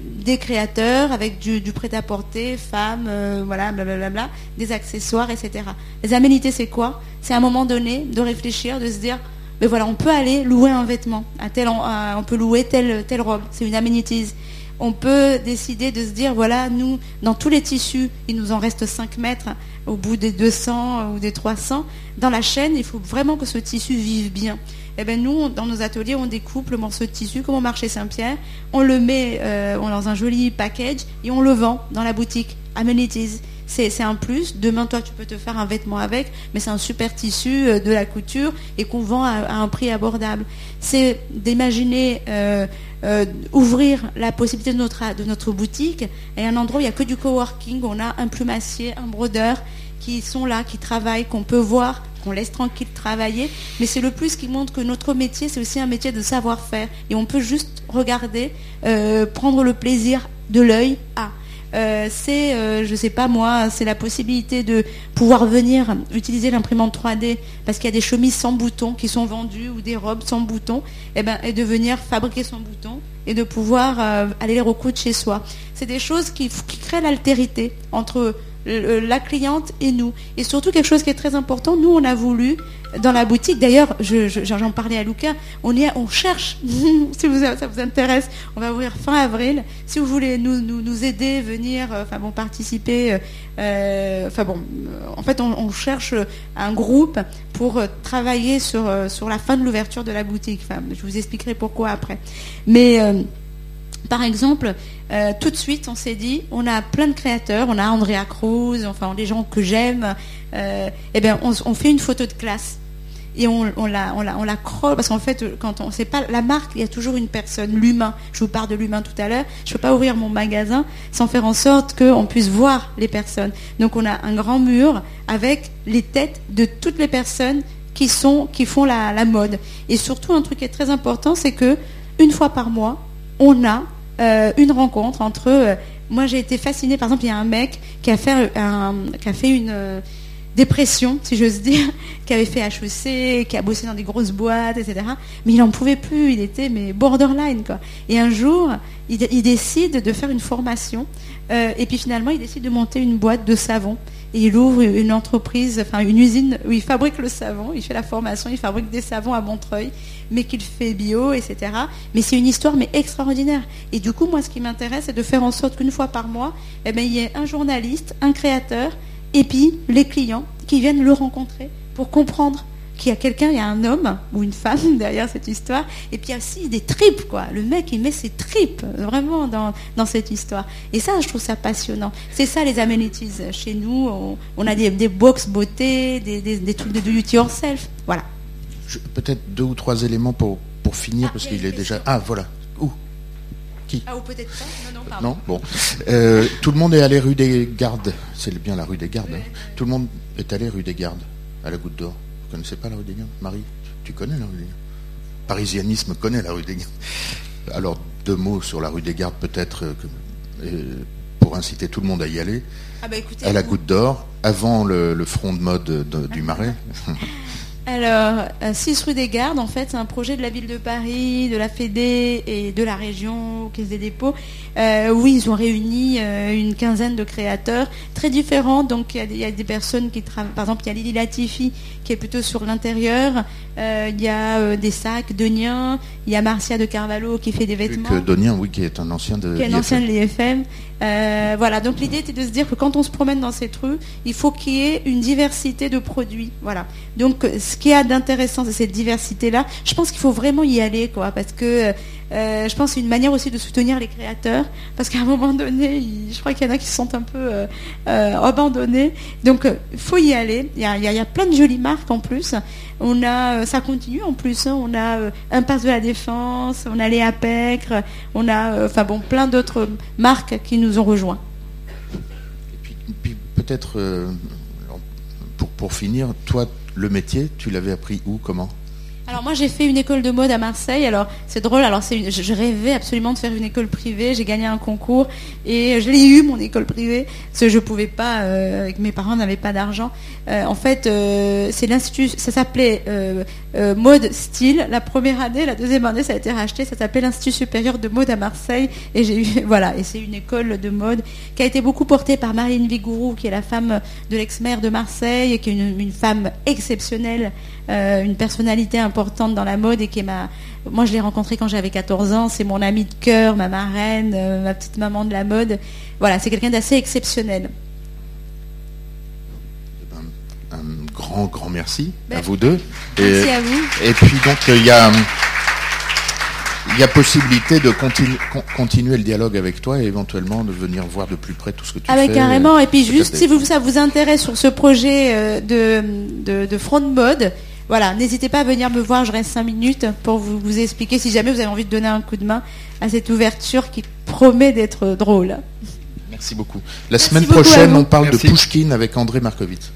des créateurs avec du, prêt-à-porter, femmes, euh, voilà, blablabla, des accessoires, etc. Les aménités, c'est quoi? C'est un moment donné de réfléchir, de se dire, mais voilà, on peut aller louer un vêtement, tel, on peut louer telle, robe, c'est une aménitise. On peut décider de se dire, voilà, nous, dans tous les tissus, il nous en reste 5 mètres au bout des 200 ou des 300. Dans la chaîne, il faut vraiment que ce tissu vive bien. Eh bien nous, dans nos ateliers, on découpe le morceau de tissu comme au marché Saint-Pierre, on le met euh, dans un joli package et on le vend dans la boutique Amenities c'est un plus. Demain, toi, tu peux te faire un vêtement avec, mais c'est un super tissu euh, de la couture et qu'on vend à, un prix abordable. C'est d'imaginer euh, euh, ouvrir la possibilité de notre, boutique et un endroit où il n'y a que du coworking, on a un plumassier, un brodeur qui sont là, qui travaillent, qu'on peut voir, qu'on laisse tranquille travailler. Mais c'est le plus qui montre que notre métier, c'est aussi un métier de savoir-faire. Et on peut juste regarder, prendre le plaisir de l'œil à. Euh, c'est, euh, je sais pas moi, c'est la possibilité de pouvoir venir utiliser l'imprimante 3D parce qu'il y a des chemises sans boutons qui sont vendues ou des robes sans boutons, et, eh ben, et de venir fabriquer son bouton et de pouvoir euh, aller les recoudre chez soi. C'est des choses qui créent l'altérité entre la cliente et nous. Et surtout quelque chose qui est très important, nous on a voulu dans la boutique, d'ailleurs j'en parlais à Lucas, on, cherche, si ça vous intéresse, on va ouvrir fin avril, si vous voulez nous, nous, aider, venir, euh, enfin bon, participer, euh, euh, enfin bon, en fait on, cherche un groupe pour travailler sur, la fin de l'ouverture de la boutique. Je vous expliquerai pourquoi après. Mais par exemple, euh, tout de suite, on s'est dit, on a plein de créateurs, on a Andrea Cruz, enfin des gens que j'aime. Euh, eh bien, on, fait une photo de classe et on, la, on parce qu'en fait, quand on sait pas la marque, il y a toujours une personne, l'humain. Je vous parle de l'humain tout à l'heure. Je peux pas ouvrir mon magasin sans faire en sorte qu'on puisse voir les personnes. Donc, on a un grand mur avec les têtes de toutes les personnes qui sont, qui font la, la mode. Et surtout, un truc qui est très important, c'est que une fois par mois, on a euh, une rencontre entre. Euh, moi, j'ai été fascinée. Par exemple, il y a un mec qui a fait, un, qui a fait une euh, dépression, si j'ose dire, qui avait fait HEC, qui a bossé dans des grosses boîtes, etc. Mais il n'en pouvait plus. Il était mais borderline, quoi. Et un jour, il, décide de faire une formation. et puis finalement, il décide de monter une boîte de savon il ouvre une entreprise, enfin une usine où il fabrique le savon, il fait la formation, il fabrique des savons à Montreuil, mais qu'il fait bio, etc. Mais c'est une histoire mais extraordinaire. Et du coup, moi, ce qui m'intéresse, c'est de faire en sorte qu'une fois par mois, eh ben, il y ait un journaliste, un créateur, et puis les clients qui viennent le rencontrer pour comprendre qu'il y a quelqu'un, il y a un homme ou une femme derrière cette histoire. Et puis il y a aussi des tripes, quoi. Le mec, il met ses tripes vraiment dans, dans cette histoire. Et ça, je trouve ça passionnant. C'est ça les amenities. Chez nous, on, a des, des box beauté, des, des, trucs de do it yourself. Voilà. Peut-être deux ou trois éléments pour, pour finir, ah, parce qu'il est déjà. Ah, voilà. Où? Qui? Ah, ou peut-être pas. Non, non, pardon. Non, bon. Euh, tout le monde est allé rue des Gardes. C'est bien la rue des Gardes. Hein. Tout le monde est allé rue des Gardes, à la Goutte d'Or. Vous connaissez pas la rue des Gardes Marie, tu connais la rue des Gardes Parisianisme connaît la rue des Gardes. Alors, deux mots sur la rue des Gardes, peut-être, euh, euh, pour inciter tout le monde à y aller. Ah bah à la Goutte d'Or, avant le, front de mode du Marais. Alors, 6 euh, rue des Gardes, en fait, c'est un projet de la ville de Paris, de la Fédé et de la région Caisse des dépôts. Euh, oui, ils ont réuni euh, une quinzaine de créateurs très différents. Donc, il y, a des personnes qui travaillent. Par exemple, il y a Lily Latifi qui est plutôt sur l'intérieur. il y a des sacs, Donien. Il y a Marcia de Carvalho qui fait des vêtements. Que Donien, oui, qui est un ancien de Qui est un ancien de l'IFM. voilà, donc l'idée était de se dire que quand on se promène dans cette rue, il faut qu'il y ait une diversité de produits. Voilà. Donc, ce qui a d'intéressant, c'est cette diversité-là. Je pense qu'il faut vraiment y aller, quoi, parce que euh, je pense c'est une manière aussi de soutenir les créateurs, parce qu'à un moment donné, je crois qu'il y en a qui se sentent un peu euh, euh, abandonnés. Donc, il faut y aller. Il y, a, plein de jolies marques en plus. On a, ça continue en plus. Hein. On a un passe de la défense, on a les APECR, on a, enfin bon, plein d'autres marques qui nous ont rejoints. Et puis, peut-être pour finir, toi, le métier, tu l'avais appris où, comment? Alors moi j'ai fait une école de mode à Marseille. Alors c'est drôle. Alors je, rêvais absolument de faire une école privée. J'ai gagné un concours et je l'ai eu mon école privée parce que je pouvais pas. Euh, mes parents n'avaient pas d'argent. Euh, en fait euh, c'est l'institut. Ça s'appelait mode style. La première année, la deuxième année ça a été racheté. Ça s'appelait l'Institut supérieur de mode à Marseille et voilà. C'est une école de mode qui a été beaucoup portée par Marine Vigourou qui est la femme de l'ex-maire de Marseille et qui est une femme exceptionnelle, une personnalité importante dans la mode et qui est ma. Moi, je l'ai rencontrée quand j'avais 14 ans. C'est mon amie de cœur, ma marraine, euh, ma petite maman de la mode. Voilà, c'est quelqu'un d'assez exceptionnel. Ben, un grand, grand merci à ben, vous deux. Merci à vous. Et puis donc il y a, il y a possibilité de continuer le dialogue avec toi et éventuellement de venir voir de plus près tout ce que tu ah fais. carrément. Et puis juste si vous, ça vous intéresse sur ce projet euh, de, de, de front de mode, voilà, n'hésitez pas à venir me voir, je reste 5 minutes pour vous, expliquer si jamais vous avez envie de donner un coup de main à cette ouverture qui promet d'être drôle. Merci beaucoup. La semaine prochaine, on parle de Pushkin avec André Markovitz.